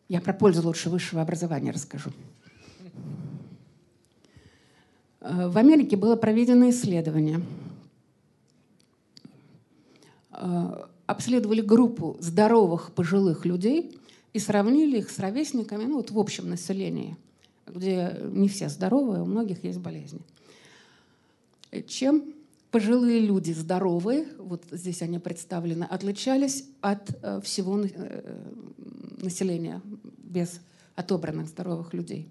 Speaker 3: Я про пользу лучше высшего образования расскажу. Э, в Америке было проведено исследование. Э, обследовали группу здоровых пожилых людей – и сравнили их с ровесниками ну, вот в общем населении, где не все здоровые, у многих есть болезни. Чем пожилые люди здоровые, вот здесь они представлены, отличались от э, всего э, населения без отобранных здоровых людей.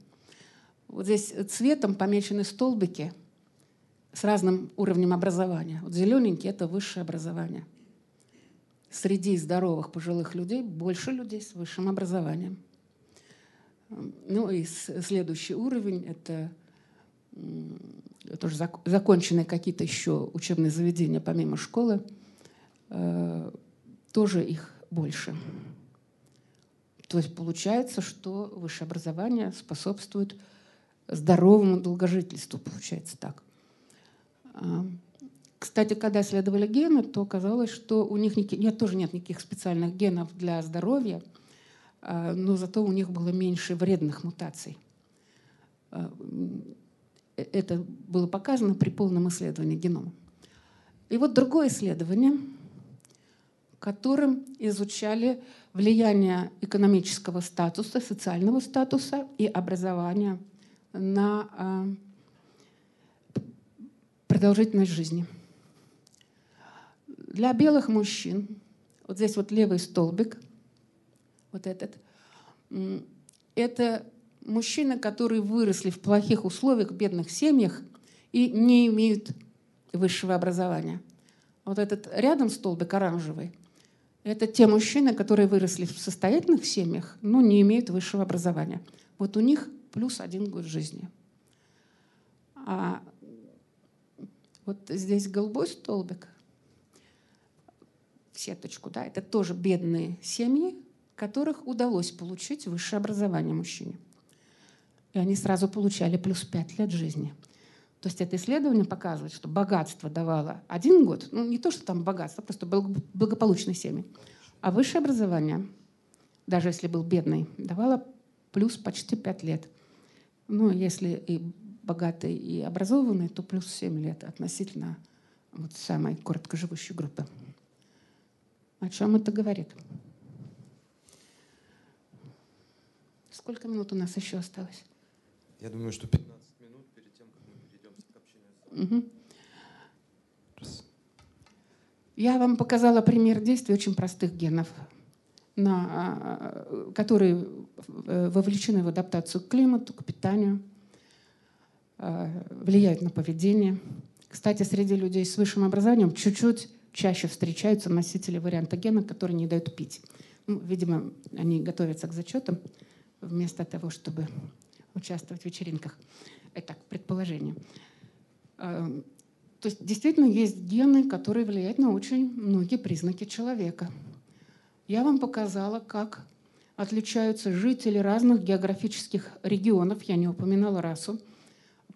Speaker 3: Вот здесь цветом помечены столбики с разным уровнем образования. Вот зелененький – это высшее образование – среди здоровых пожилых людей больше людей с высшим образованием. Ну и следующий уровень — это тоже законченные какие-то еще учебные заведения помимо школы, э, тоже их больше. То есть получается, что высшее образование способствует здоровому долгожительству, получается так. А, кстати, когда исследовали гены, то оказалось, что у них нет, тоже нет никаких специальных генов для здоровья, а, но зато у них было меньше вредных мутаций. А, это было показано при полном исследовании генома. И вот другое исследование, которым изучали влияние экономического статуса, социального статуса и образования на продолжительность жизни – для белых мужчин, вот здесь вот левый столбик, вот этот, это мужчины, которые выросли в плохих условиях, в бедных семьях и не имеют высшего образования. Вот этот рядом столбик оранжевый, это те мужчины, которые выросли в состоятельных семьях, но не имеют высшего образования. Вот у них плюс один год жизни. А вот здесь голубой столбик, сеточку, да, это тоже бедные семьи, которых удалось получить высшее образование мужчине. И они сразу получали плюс 5 лет жизни. То есть это исследование показывает, что богатство давало один год, ну не то, что там богатство, просто благополучные семьи, а высшее образование, даже если был бедный, давало плюс почти 5 лет. Ну, если и богатый, и образованный, то плюс 7 лет относительно вот самой короткоживущей группы. О чем это говорит? Сколько минут у нас еще осталось?
Speaker 1: Я думаю, что 15 минут перед тем, как мы перейдем к общению.
Speaker 3: Угу. Я вам показала пример действий очень простых генов, на, а, которые вовлечены в адаптацию к климату, к питанию, а, влияют на поведение. Кстати, среди людей с высшим образованием чуть-чуть чаще встречаются носители варианта гена, которые не дают пить. Ну, видимо, они готовятся к зачетам вместо того, чтобы участвовать в вечеринках. Это предположение. А, то есть действительно есть гены, которые влияют на очень многие признаки человека. Я вам показала, как отличаются жители разных географических регионов, я не упоминала расу,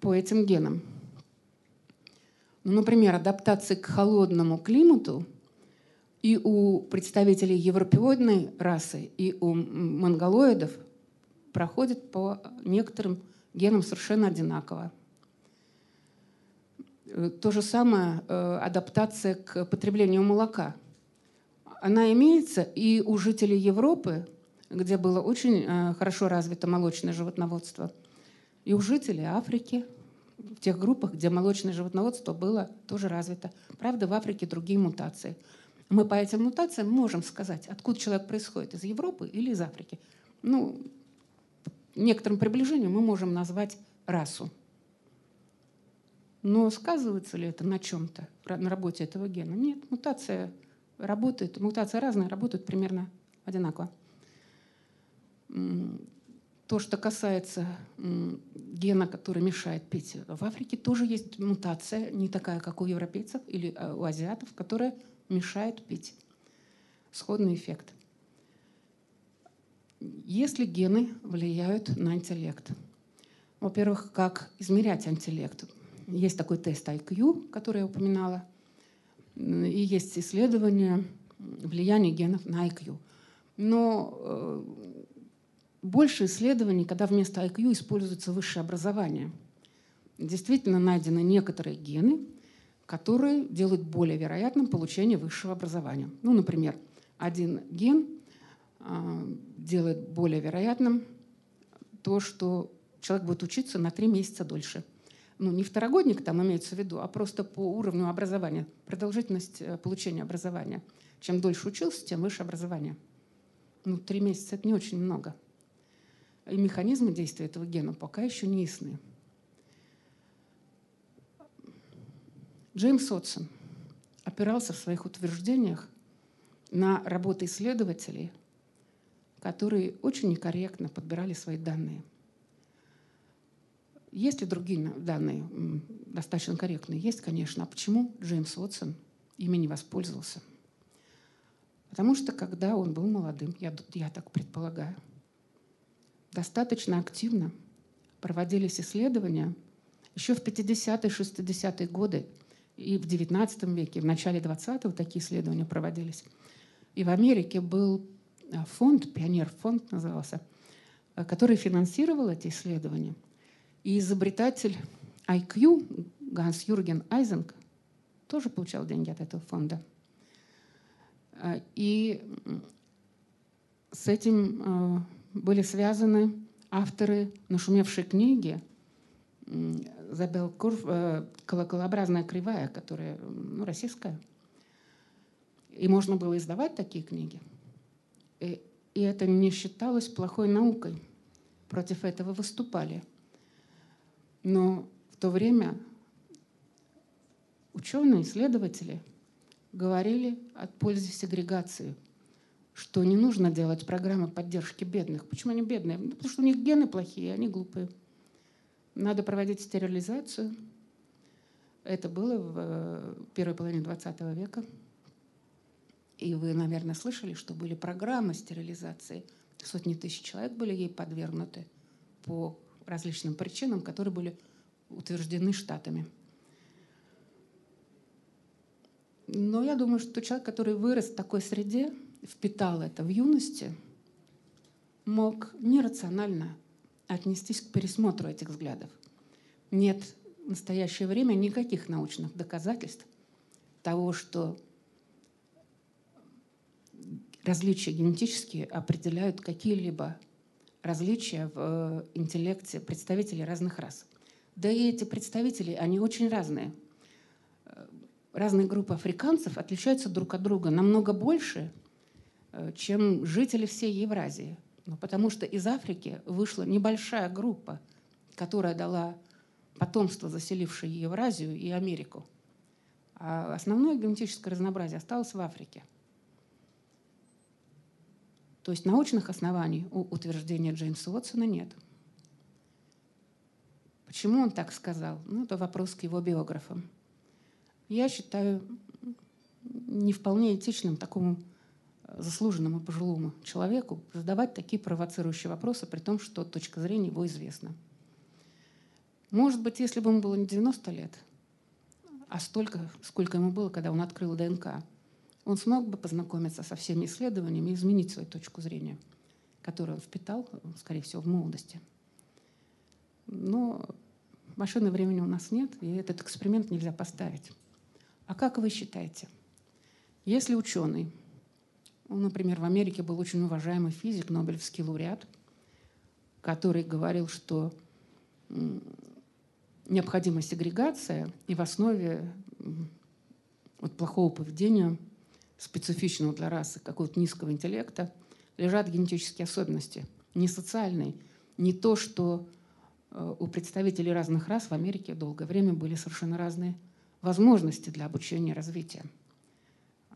Speaker 3: по этим генам. Ну, например, адаптация к холодному климату и у представителей европеоидной расы, и у монголоидов проходит по некоторым генам совершенно одинаково. Э, то же самое э, адаптация к потреблению молока. Она имеется и у жителей Европы, где было очень э, хорошо развито молочное животноводство, и у жителей Африки – в тех группах, где молочное животноводство было тоже развито. Правда, в Африке другие мутации. Мы по этим мутациям можем сказать, откуда человек происходит, из Европы или из Африки. Ну, некоторым приближением мы можем назвать расу. Но сказывается ли это на чем-то, на работе этого гена? Нет, мутация работает, мутация разная, работают примерно одинаково. То, что касается гена, который мешает пить, в Африке тоже есть мутация, не такая, как у европейцев или э, у азиатов, которая мешает пить. Сходный эффект. Если гены влияют на интеллект? Во-первых, как измерять интеллект? Есть такой тест IQ, который я упоминала, и есть исследование влияния генов на IQ. Но э, больше исследований, когда вместо IQ используется высшее образование. Действительно найдены некоторые гены, которые делают более вероятным получение высшего образования. Ну, например, один ген э, делает более вероятным то, что человек будет учиться на три месяца дольше. Ну, не второгодник там имеется в виду, а просто по уровню образования, продолжительность э, получения образования. Чем дольше учился, тем выше образование. Ну, три месяца — это не очень много и механизмы действия этого гена пока еще не ясны. Джеймс Отсон опирался в своих утверждениях на работы исследователей, которые очень некорректно подбирали свои данные. Есть ли другие данные достаточно корректные? Есть, конечно. А почему Джеймс Уотсон ими не воспользовался? Потому что когда он был молодым, я, я так предполагаю, достаточно активно проводились исследования еще в 50-е, 60-е годы и в 19 веке, в начале 20-го такие исследования проводились. И в Америке был э, фонд, пионер-фонд назывался, э, который финансировал эти исследования. И изобретатель IQ Ганс Юрген Айзенг тоже получал деньги от этого фонда. Э, и с этим были связаны авторы нашумевшей книги Забел Курв «Колоколообразная кривая», которая ну, российская. И можно было издавать такие книги. И, и это не считалось плохой наукой. Против этого выступали. Но в то время ученые, исследователи говорили о пользе сегрегации, что не нужно делать программы поддержки бедных. Почему они бедные? Ну, потому что у них гены плохие, они глупые. Надо проводить стерилизацию. Это было в э, первой половине 20 века. И вы, наверное, слышали, что были программы стерилизации. Сотни тысяч человек были ей подвергнуты по различным причинам, которые были утверждены штатами. Но я думаю, что человек, который вырос в такой среде, впитал это в юности, мог нерационально отнестись к пересмотру этих взглядов. Нет в настоящее время никаких научных доказательств того, что различия генетические определяют какие-либо различия в э, интеллекте представителей разных рас. Да и эти представители, они очень разные. Э, разные группы африканцев отличаются друг от друга намного больше, чем жители всей Евразии. Ну, потому что из Африки вышла небольшая группа, которая дала потомство, заселившее Евразию и Америку. А основное генетическое разнообразие осталось в Африке – то есть научных оснований у утверждения Джеймса Уотсона нет. Почему он так сказал? Ну, это вопрос к его биографам. Я считаю не вполне этичным такому э, заслуженному пожилому человеку задавать такие провоцирующие вопросы, при том, что точка зрения его известна. Может быть, если бы ему было не 90 лет, а столько, сколько ему было, когда он открыл ДНК, он смог бы познакомиться со всеми исследованиями и изменить свою точку зрения, которую он впитал, скорее всего, в молодости. Но машины времени у нас нет, и этот эксперимент нельзя поставить. А как вы считаете, если ученый, он, например, в Америке был очень уважаемый физик, Нобелевский лауреат, который говорил, что необходима сегрегация, и в основе вот плохого поведения специфичного для расы какого-то низкого интеллекта, лежат генетические особенности, не социальные, не то, что э, у представителей разных рас в Америке долгое время были совершенно разные возможности для обучения и развития.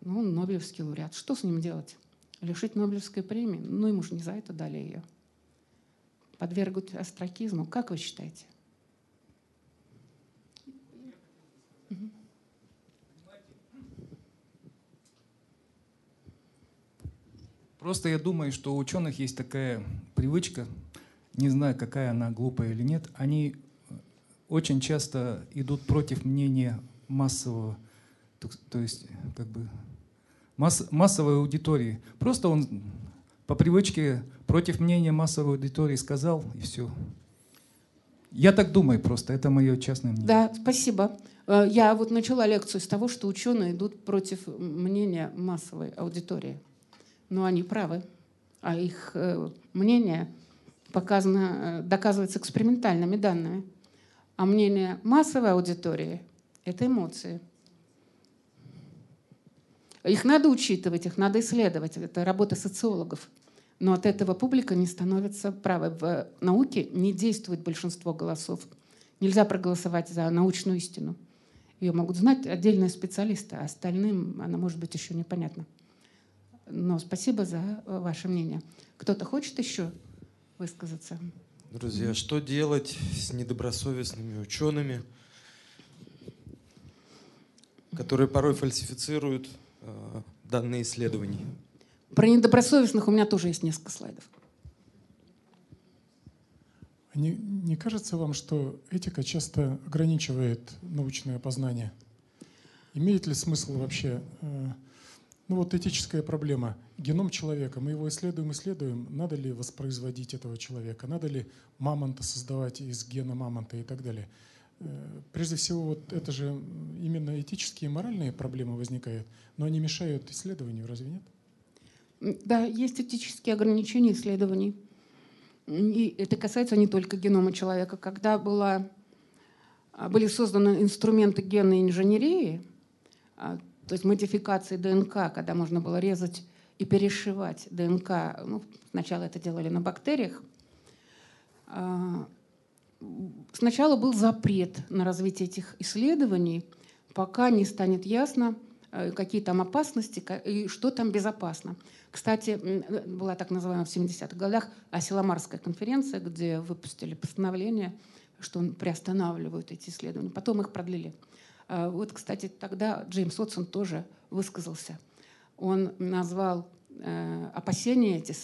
Speaker 3: Ну, Нобелевский лауреат. Что с ним делать? Лишить Нобелевской премии? Ну, ему же не за это дали ее. Подвергнуть астракизму? Как вы считаете?
Speaker 2: Просто я думаю, что у ученых есть такая привычка, не знаю, какая она глупая или нет, они очень часто идут против мнения массового, то есть как бы масс, массовой аудитории. Просто он по привычке против мнения массовой аудитории сказал, и все. Я так думаю просто, это мое частное мнение.
Speaker 3: Да, спасибо. Э, я вот начала лекцию с того, что ученые идут против мнения массовой аудитории но они правы. А их э, мнение показано, э, доказывается экспериментальными данными. А мнение массовой аудитории — это эмоции. Их надо учитывать, их надо исследовать. Это работа социологов. Но от этого публика не становится правой. В науке не действует большинство голосов. Нельзя проголосовать за научную истину. Ее могут знать отдельные специалисты, а остальным она может быть еще непонятна. Но спасибо за ваше мнение. Кто-то хочет еще высказаться?
Speaker 1: Друзья, что делать с недобросовестными учеными, которые порой фальсифицируют э, данные исследований?
Speaker 3: Про недобросовестных у меня тоже есть несколько слайдов.
Speaker 4: Не, не кажется вам, что этика часто ограничивает научное познание? Имеет ли смысл вообще, э, ну вот этическая проблема, геном человека, мы его исследуем, исследуем, надо ли воспроизводить этого человека, надо ли мамонта создавать из гена мамонта и так далее. Э, прежде всего, вот это же именно этические и моральные проблемы возникают, но они мешают исследованию, разве нет?
Speaker 3: Да, есть этические ограничения исследований. И это касается не только генома человека. Когда была, а, были созданы инструменты генной инженерии, а, то есть модификации ДНК, когда можно было резать и перешивать ДНК, ну, сначала это делали на бактериях, а, сначала был запрет на развитие этих исследований, пока не станет ясно, Э, какие там опасности и что там безопасно. Кстати, э, была так называемая в 70-х годах Асиламарская конференция, где выпустили постановление, что приостанавливают эти исследования. Потом их продлили. А вот, кстати, тогда Джеймс Уотсон тоже высказался. Он назвал э, опасения, эти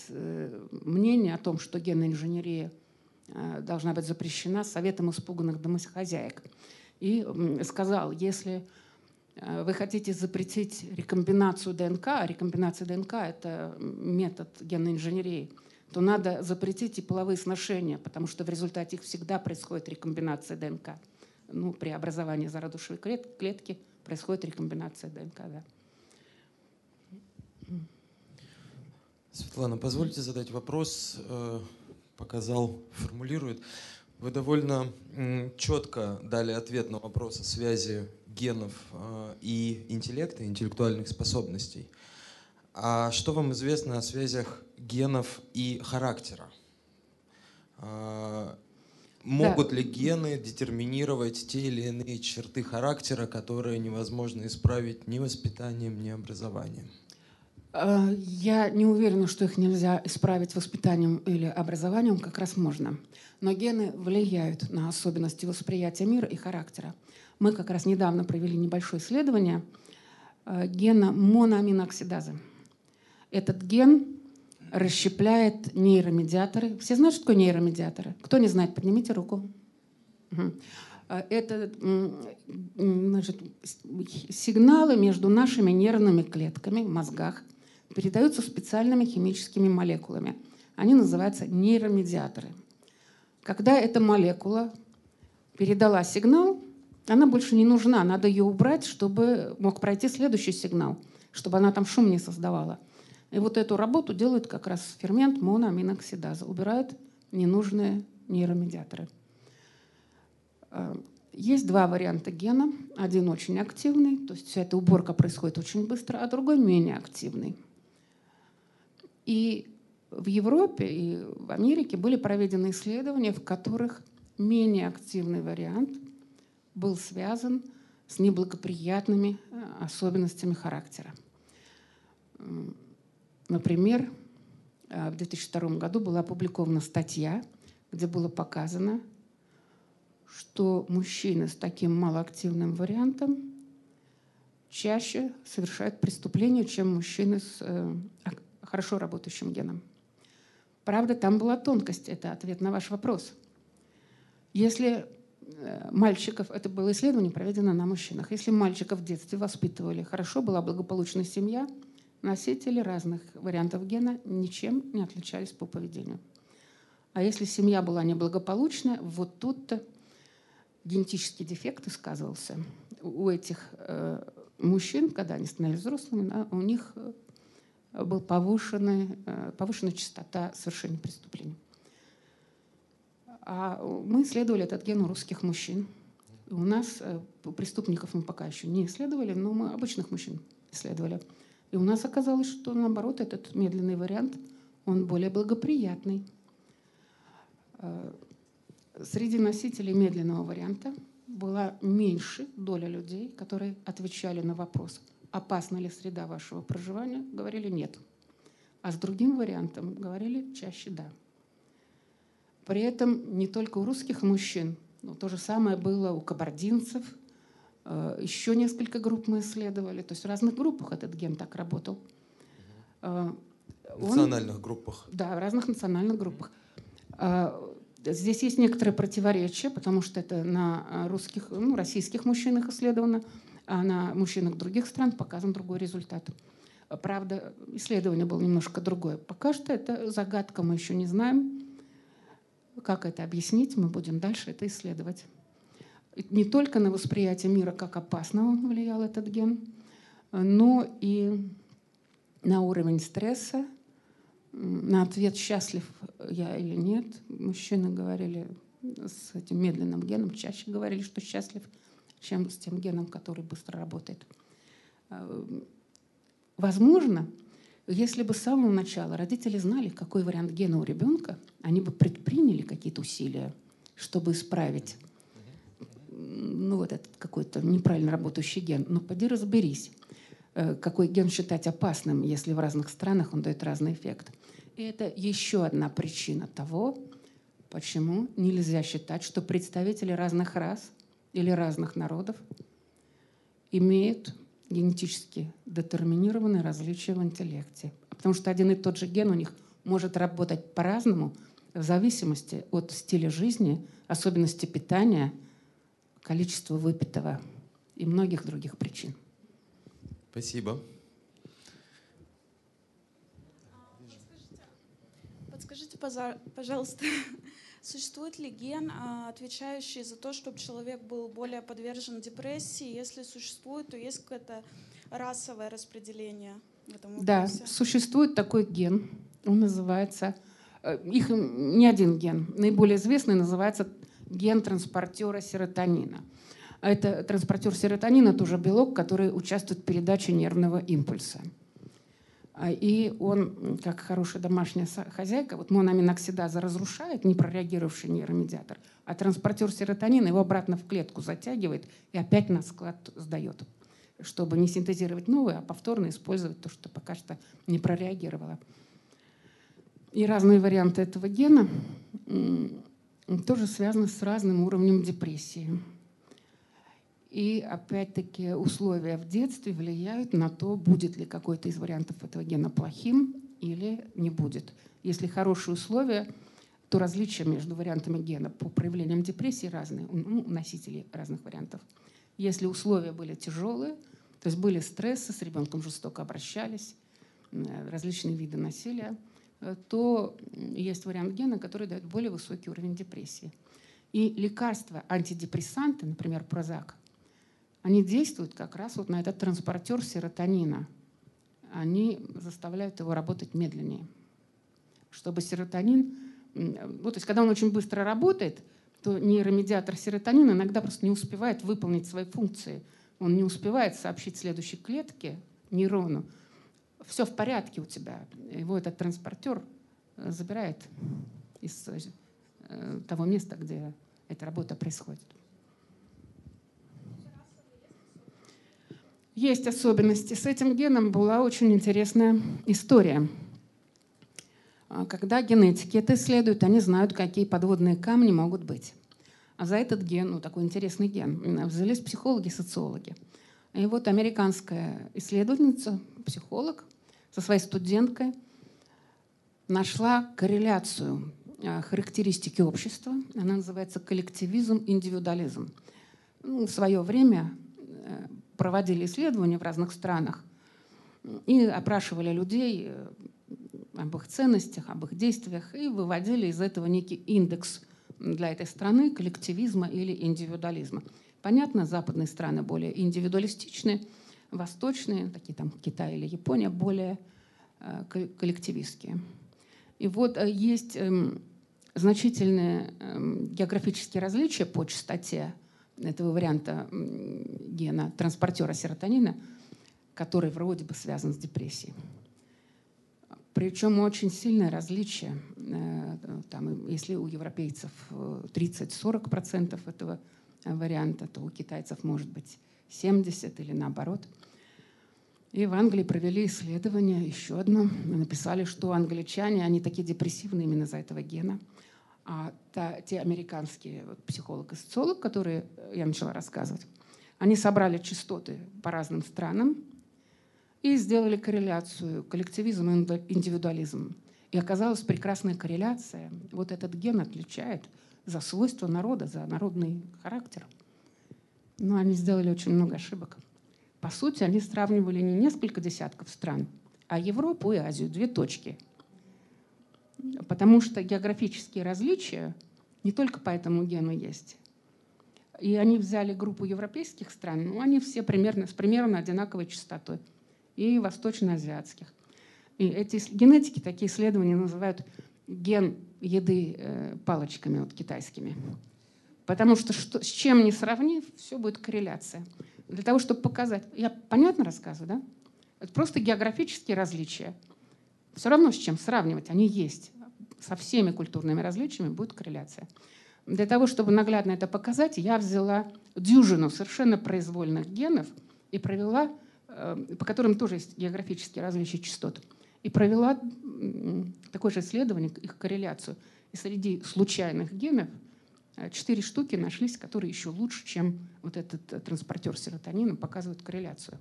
Speaker 3: мнения о том, что генная инженерия должна быть запрещена Советом испуганных домохозяек. И сказал, если Э, вы хотите запретить рекомбинацию ДНК, а рекомбинация ДНК – это метод генной инженерии, то надо запретить и половые сношения, потому что в результате их всегда происходит рекомбинация ДНК. Ну, при образовании зародышевой клетки происходит рекомбинация ДНК, да.
Speaker 1: Светлана, позвольте задать вопрос, э, показал, формулирует. Вы довольно четко дали ответ на вопрос о связи генов э, и интеллекта, интеллектуальных способностей. А что вам известно о связях генов и характера? А, могут да. ли гены детерминировать те или иные черты характера, которые невозможно исправить ни воспитанием, ни образованием?
Speaker 3: А, я не уверена, что их нельзя исправить воспитанием или образованием, как раз можно. Но гены влияют на особенности восприятия мира и характера. Мы как раз недавно провели небольшое исследование э, гена моноаминоксидазы. Этот ген расщепляет нейромедиаторы. Все знают, что такое нейромедиаторы? Кто не знает, поднимите руку. Угу. Это значит, сигналы между нашими нервными клетками в мозгах передаются специальными химическими молекулами. Они называются нейромедиаторы. Когда эта молекула передала сигнал, она больше не нужна, надо ее убрать, чтобы мог пройти следующий сигнал, чтобы она там шум не создавала. И вот эту работу делает как раз фермент моноаминоксидаза, убирает ненужные нейромедиаторы. А, есть два варианта гена. Один очень активный, то есть вся эта уборка происходит очень быстро, а другой менее активный. И в Европе и в Америке были проведены исследования, в которых менее активный вариант – был связан с неблагоприятными э, особенностями характера. Например, э, в 2002 году была опубликована статья, где было показано, что мужчины с таким малоактивным вариантом чаще совершают преступления, чем мужчины с э, хорошо работающим геном. Правда, там была тонкость. Это ответ на ваш вопрос. Если Э, мальчиков, это было исследование, проведено на мужчинах. Если мальчиков в детстве воспитывали хорошо, была благополучная семья, носители разных вариантов гена ничем не отличались по поведению. А если семья была неблагополучная, вот тут-то генетический дефект сказывался. У этих э, мужчин, когда они становились взрослыми, у них э, был повышенный, э, повышенная частота совершения преступлений. А мы исследовали этот ген у русских мужчин. У нас э, преступников мы пока еще не исследовали, но мы обычных мужчин исследовали. И у нас оказалось, что наоборот этот медленный вариант, он более благоприятный. Э, среди носителей медленного варианта была меньше доля людей, которые отвечали на вопрос, опасна ли среда вашего проживания, говорили нет. а с другим вариантом говорили чаще «да». При этом не только у русских мужчин, но то же самое было у кабардинцев, э, еще несколько групп мы исследовали, то есть в разных группах этот ген так работал.
Speaker 1: Э, в национальных группах?
Speaker 3: Да, в разных национальных группах. Э, здесь есть некоторые противоречия, потому что это на русских, ну, российских мужчинах исследовано, а на мужчинах других стран показан другой результат. Правда, исследование было немножко другое. Пока что это загадка, мы еще не знаем. Как это объяснить? Мы будем дальше это исследовать. Не только на восприятие мира как опасного влиял этот ген, но и на уровень стресса, на ответ, счастлив я или нет. Мужчины говорили с этим медленным геном, чаще говорили, что счастлив, чем с тем геном, который быстро работает. Возможно, если бы с самого начала родители знали, какой вариант гена у ребенка, они бы предприняли какие-то усилия, чтобы исправить ну, вот этот какой-то неправильно работающий ген. Но поди разберись, э, какой ген считать опасным, если в разных странах он дает разный эффект. И это еще одна причина того, почему нельзя считать, что представители разных рас или разных народов имеют генетически детерминированные различия в интеллекте. Потому что один и тот же ген у них может работать по-разному в зависимости от стиля жизни, особенности питания, количества выпитого и многих других причин.
Speaker 1: Спасибо.
Speaker 8: Подскажите, пожалуйста, [laughs] Существует ли ген, а, отвечающий за то, чтобы человек был более подвержен депрессии? Если существует, то есть какое-то расовое распределение в этом
Speaker 3: вопросе? Да, существует такой ген. Он называется... Э, их не один ген. Наиболее известный называется ген транспортера серотонина. Это транспортер серотонина тоже белок, который участвует в передаче нервного импульса. А, и он, как хорошая домашняя хозяйка, вот монаминоксидаза разрушает непрореагировавший нейромедиатор, а транспортер серотонина его обратно в клетку затягивает и опять на склад сдает, чтобы не синтезировать новое, а повторно использовать то, что пока что не прореагировало. И разные варианты этого гена тоже связаны с разным уровнем депрессии. И опять-таки условия в детстве влияют на то, будет ли какой-то из вариантов этого гена плохим или не будет. Если хорошие условия, то различия между вариантами гена по проявлениям депрессии разные, ну, носители разных вариантов. Если условия были тяжелые, то есть были стрессы, с ребенком жестоко обращались, различные виды насилия, э, то есть вариант гена, который дает более высокий уровень депрессии. И лекарства, антидепрессанты, например, прозак, они действуют как раз вот на этот транспортер серотонина. Они заставляют его работать медленнее. Чтобы серотонин... Ну, то есть когда он очень быстро работает, то нейромедиатор серотонина иногда просто не успевает выполнить свои функции. Он не успевает сообщить следующей клетке, нейрону, все в порядке у тебя. Его этот транспортер э, забирает из э, того места, где эта работа происходит. Есть особенности. С этим геном была очень интересная история. А, когда генетики это исследуют, они знают, какие подводные камни могут быть. А за этот ген, ну такой интересный ген, взялись психологи, социологи. И вот американская исследовательница, психолог, со своей студенткой нашла корреляцию а, характеристики общества. Она называется коллективизм, индивидуализм. Ну, в свое время э, проводили исследования в разных странах и опрашивали людей э, об их ценностях, об их действиях и выводили из этого некий индекс для этой страны коллективизма или индивидуализма. Понятно, западные страны более индивидуалистичные, восточные, такие там Китай или Япония, более э, коллективистские. И вот э, есть эм, значительные эм, географические различия по частоте этого варианта гена транспортера серотонина, который вроде бы связан с депрессией. Причем очень сильное различие. Э, там, если у европейцев 30-40% э, этого варианта, то у китайцев может быть 70 или наоборот. И в Англии провели исследование, еще одно. Написали, что англичане, они такие депрессивные именно из-за этого гена. А та, те американские вот, психолог и социолог, которые я начала рассказывать, они собрали частоты по разным странам и сделали корреляцию коллективизм и индивидуализм. И оказалась прекрасная корреляция. Вот этот ген отличает за свойства народа, за народный характер. Но они сделали очень много ошибок. По сути, они сравнивали не несколько десятков стран, а Европу и Азию, две точки. Потому что географические различия не только по этому гену есть. И они взяли группу европейских стран, ну, они все примерно, с примерно одинаковой частотой, и восточноазиатских. И эти генетики, такие исследования называют ген еды э, палочками вот, китайскими. Потому что, что с чем не сравнив, все будет корреляция для того, чтобы показать. Я понятно рассказываю, да? Это просто географические различия. Все равно с чем сравнивать, они есть. Со всеми культурными различиями будет корреляция. Для того, чтобы наглядно это показать, я взяла дюжину совершенно произвольных генов и провела, э, по которым тоже есть географические различия частот, и провела такое же исследование, их корреляцию. И среди случайных генов четыре штуки нашлись, которые еще лучше, чем вот этот э, транспортер серотонина, показывают корреляцию.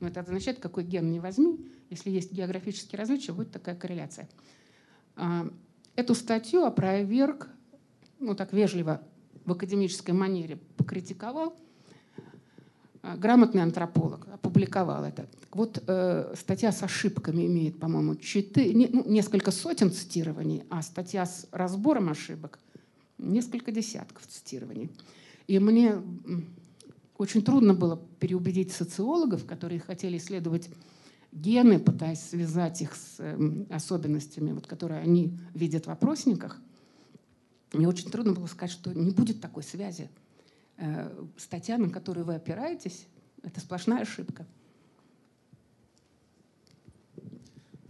Speaker 3: Но это означает, какой ген не возьми, если есть географические различия, будет такая корреляция. А, эту статью опроверг, ну так вежливо, в академической манере покритиковал э, грамотный антрополог, опубликовал это. Вот э, статья с ошибками имеет, по-моему, не, ну, несколько сотен цитирований, а статья с разбором ошибок несколько десятков цитирований. И мне очень трудно было переубедить социологов, которые хотели исследовать гены, пытаясь связать их с эм, особенностями, вот, которые они видят в опросниках. Мне очень трудно было сказать, что не будет такой связи. Э, статья, на которую вы опираетесь, это сплошная ошибка.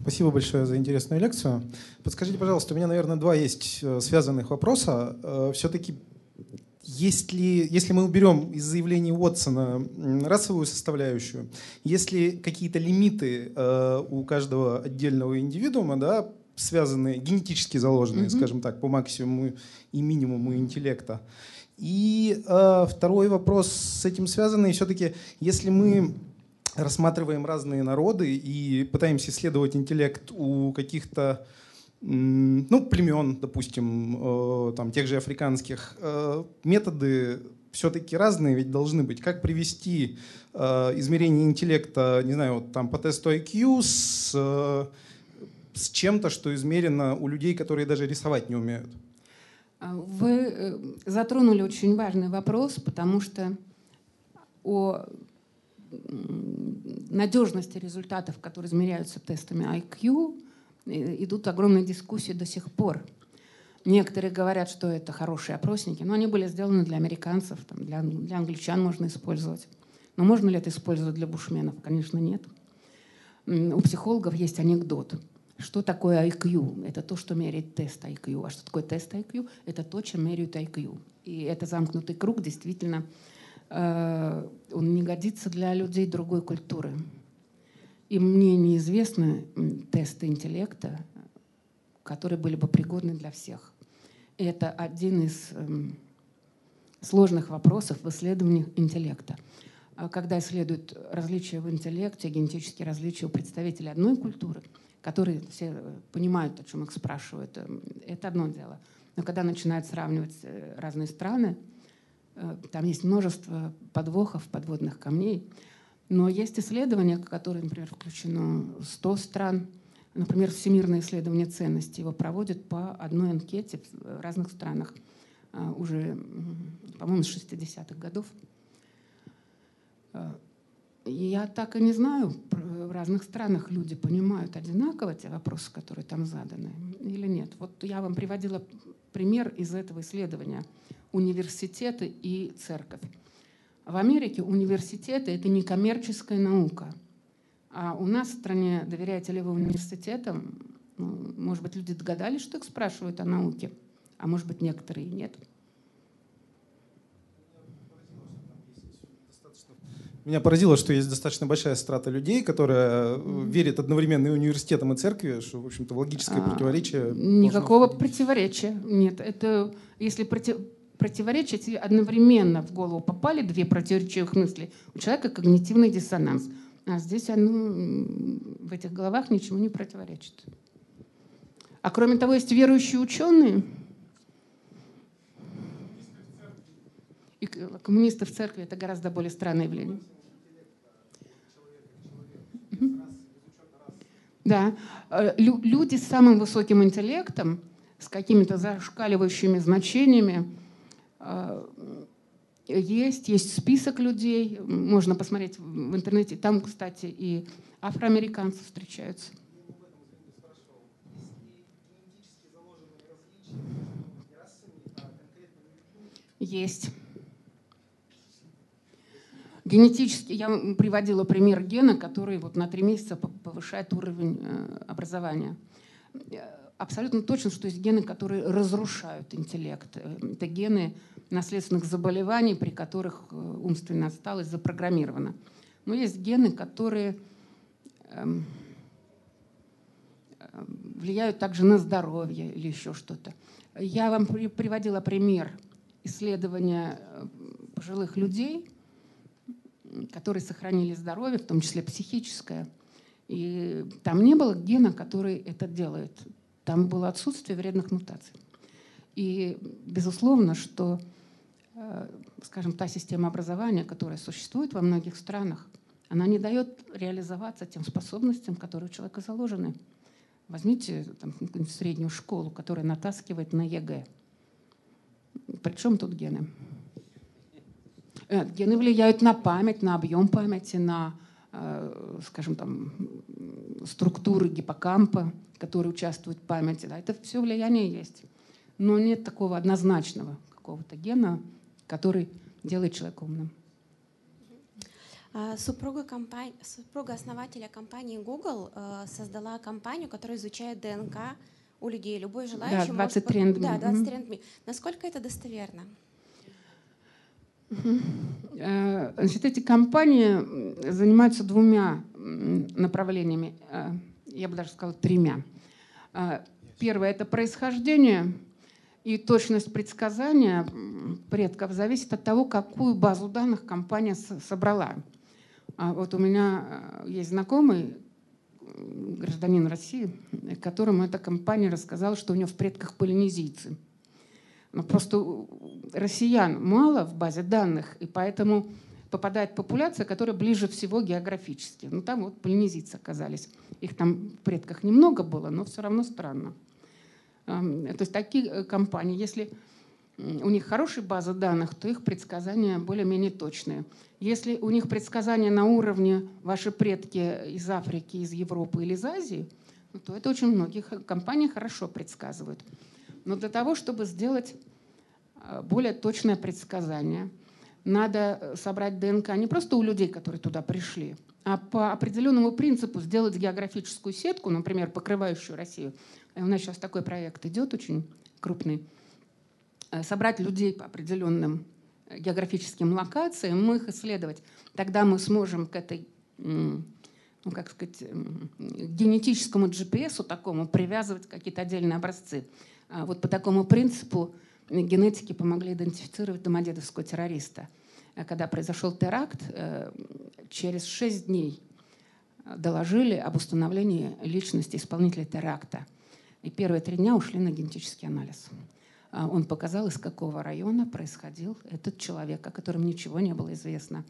Speaker 7: Спасибо большое за интересную лекцию. Подскажите, пожалуйста, у меня, наверное, два есть э, связанных вопроса. Э, Все-таки есть ли, если мы уберем из заявлений Уотсона расовую составляющую, есть ли какие-то лимиты э, у каждого отдельного индивидуума, да, связанные, генетически заложенные, mm-hmm. скажем так, по максимуму и минимуму интеллекта? И э, второй вопрос с этим связанный, все-таки, если мы рассматриваем разные народы и пытаемся исследовать интеллект у каких-то ну, племен, допустим, э, там, тех же африканских, э, методы все-таки разные ведь должны быть. Как привести э, измерение интеллекта, не знаю, вот, там, по тесту IQ с, с чем-то, что измерено у людей, которые даже рисовать не умеют?
Speaker 3: А вы затронули очень важный вопрос, потому что о надежности результатов, которые измеряются тестами IQ, идут огромные дискуссии до сих пор. Некоторые говорят, что это хорошие опросники, но они были сделаны для американцев, там, для, для англичан можно использовать. Но можно ли это использовать для бушменов? Конечно, нет. У психологов есть анекдот. Что такое IQ? Это то, что меряет тест IQ. А что такое тест IQ? Это то, чем меряют IQ. И это замкнутый круг действительно он не годится для людей другой культуры. И мне неизвестны тесты интеллекта, которые были бы пригодны для всех. И это один из эм, сложных вопросов в исследовании интеллекта. А когда исследуют различия в интеллекте, генетические различия у представителей одной культуры, которые все понимают, о чем их спрашивают, эм, это одно дело. Но когда начинают сравнивать э, разные страны, Э, там есть множество подвохов, подводных камней. Но есть исследования, которые, например, включено 100 стран. Например, Всемирное исследование ценностей его проводят по одной анкете в разных странах э, уже, по-моему, с 60-х годов. Э, я так и не знаю, в разных странах люди понимают одинаково те вопросы, которые там заданы, или нет. Вот я вам приводила пример из этого исследования – университеты и церковь. В Америке университеты — это не коммерческая наука. А у нас в стране, доверяете ли вы университетам, ну, может быть, люди догадались, что их спрашивают о науке, а может быть, некоторые нет.
Speaker 7: Меня поразило, что есть достаточно большая страта людей, которая э, верит одновременно и университетам, и церкви, что, в общем-то, логическое
Speaker 3: А,
Speaker 7: противоречие.
Speaker 3: Никакого
Speaker 7: должно
Speaker 3: противоречия нет. Это если проти- противоречия тебе одновременно в голову попали две противоречивых мысли, у человека когнитивный диссонанс. А здесь оно, в этих головах ничему не противоречит. А кроме того, есть верующие ученые. И к- коммунисты в церкви это гораздо более странное явление. Да. Э, лю- Люди с самым высоким интеллектом, с какими-то зашкаливающими значениями, э, есть, есть список людей, можно посмотреть в интернете. Там, кстати, и афроамериканцы встречаются. Есть. Генетически, я приводила пример гена, который вот на три месяца повышает уровень э, образования. Абсолютно точно, что есть гены, которые разрушают интеллект. Э, Это гены наследственных заболеваний, при которых э, умственная отсталость запрограммирована. Но есть гены, которые эм, э, влияют также на здоровье или еще что-то. Я вам при- приводила пример исследования э, пожилых людей, которые сохранили здоровье, в том числе психическое. И там не было гена, который это делает. Там было отсутствие вредных мутаций. И безусловно, что, э, скажем, та система образования, которая существует во многих странах, она не дает реализоваться тем способностям, которые у человека заложены. Возьмите там, среднюю школу, которая натаскивает на ЕГЭ. Причем тут гены? Э, Гены влияют на память, на объем памяти, на, скажем, там, структуры гиппокампа, которые участвуют в памяти. Да, это все влияние есть. Но нет такого однозначного какого-то гена, который делает человека умным.
Speaker 9: А, Супруга, компани- супруга основателя компании Google э, создала компанию, которая изучает ДНК у людей. Любой желающий может...
Speaker 3: 23andMe.
Speaker 9: под- Да,
Speaker 3: Мгм.
Speaker 9: 23andMe. Насколько это достоверно?
Speaker 3: Э, Значит, эти компании занимаются двумя направлениями, э, я бы даже сказала тремя. Э, Первое – это происхождение и точность предсказания предков зависит от того, какую базу данных компания собрала. А Вот у меня есть знакомый гражданин России, которому эта компания рассказала, что у него в предках полинезийцы. Но просто у россиян мало в базе данных, и поэтому попадает популяция, которая ближе всего географически. Ну там вот полинезийцы оказались. Их там в предках немного было, но все равно странно. Ам, То есть такие э, компании, если у них хорошая база данных, то их предсказания более-менее точные. Если у них предсказания на уровне ваши предки из Африки, из Европы или из Азии, ну, то это очень многих компаний хорошо предсказывают. Но для того, чтобы сделать э, более точное предсказание, надо э, собрать ДНК не просто у людей, которые туда пришли, а по определенному принципу сделать географическую сетку, например, покрывающую Россию. И у нас сейчас такой проект идет очень крупный. Э, Собрать людей по определенным э, географическим локациям, их исследовать. Тогда мы сможем к этой ну, как сказать, генетическому GPS такому привязывать какие-то отдельные образцы. А Вот по такому принципу генетики помогли идентифицировать домодедовского террориста. А Когда произошел теракт, э, через шесть дней э, доложили об установлении личности исполнителя теракта. И первые три дня ушли на генетический анализ. А Он показал, из какого района происходил этот человек, о котором ничего не было известно.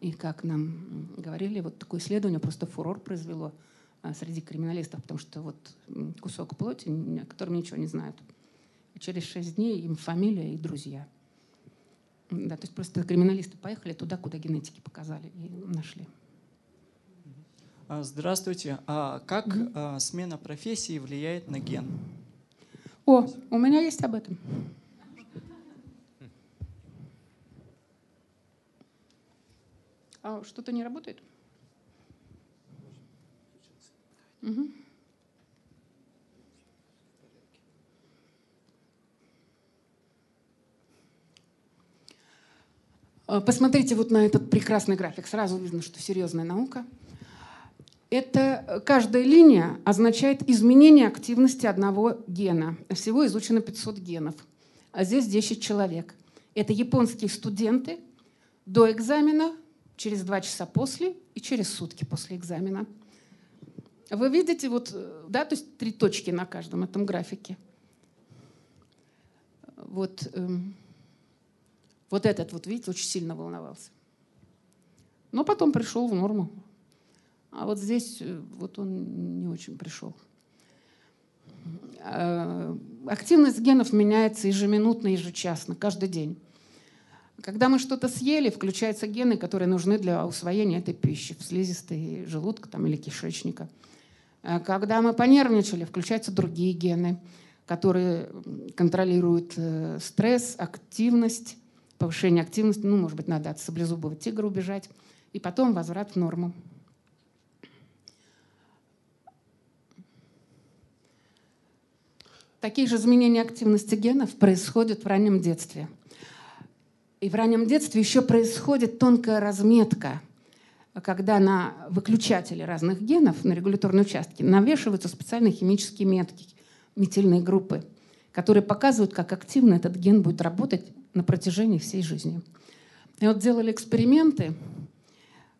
Speaker 3: И как нам говорили, вот такое исследование просто фурор произвело среди криминалистов, потому что вот кусок плоти, о котором ничего не знают. Через шесть дней им фамилия и друзья. Да, то есть просто криминалисты поехали туда, куда генетики показали и нашли.
Speaker 10: А, Здравствуйте. А как а, смена профессии влияет на ген?
Speaker 3: О, у меня есть об этом. А что-то не работает? Э, посмотрите вот на этот прекрасный график. Сразу видно, что серьезная наука. Это э, каждая линия означает изменение активности одного гена. Всего изучено 500 генов. А здесь 10 человек. Это японские студенты до экзамена, через два часа после и через сутки после экзамена. Вы видите, вот, э, да, то есть три точки на каждом этом графике. Вот, эм, вот этот, вот видите, очень сильно волновался. Но потом пришел в норму. А вот здесь э, вот он не очень пришел. Э, активность генов меняется ежеминутно, ежечасно, каждый день. Когда мы что-то съели, включаются гены, которые нужны для усвоения этой пищи в слизистой желудка там, или кишечника. Э, когда мы понервничали, включаются другие гены, которые контролируют стресс, активность, повышение активности. Ну, может быть, надо от саблезубого тигра убежать. И потом возврат в норму. Такие же изменения активности генов происходят в раннем детстве. И в раннем детстве еще происходит тонкая разметка, когда на выключатели разных генов, на регуляторные участки, навешиваются специальные химические метки, метильные группы, которые показывают, как активно этот ген будет работать на протяжении всей жизни. И вот делали эксперименты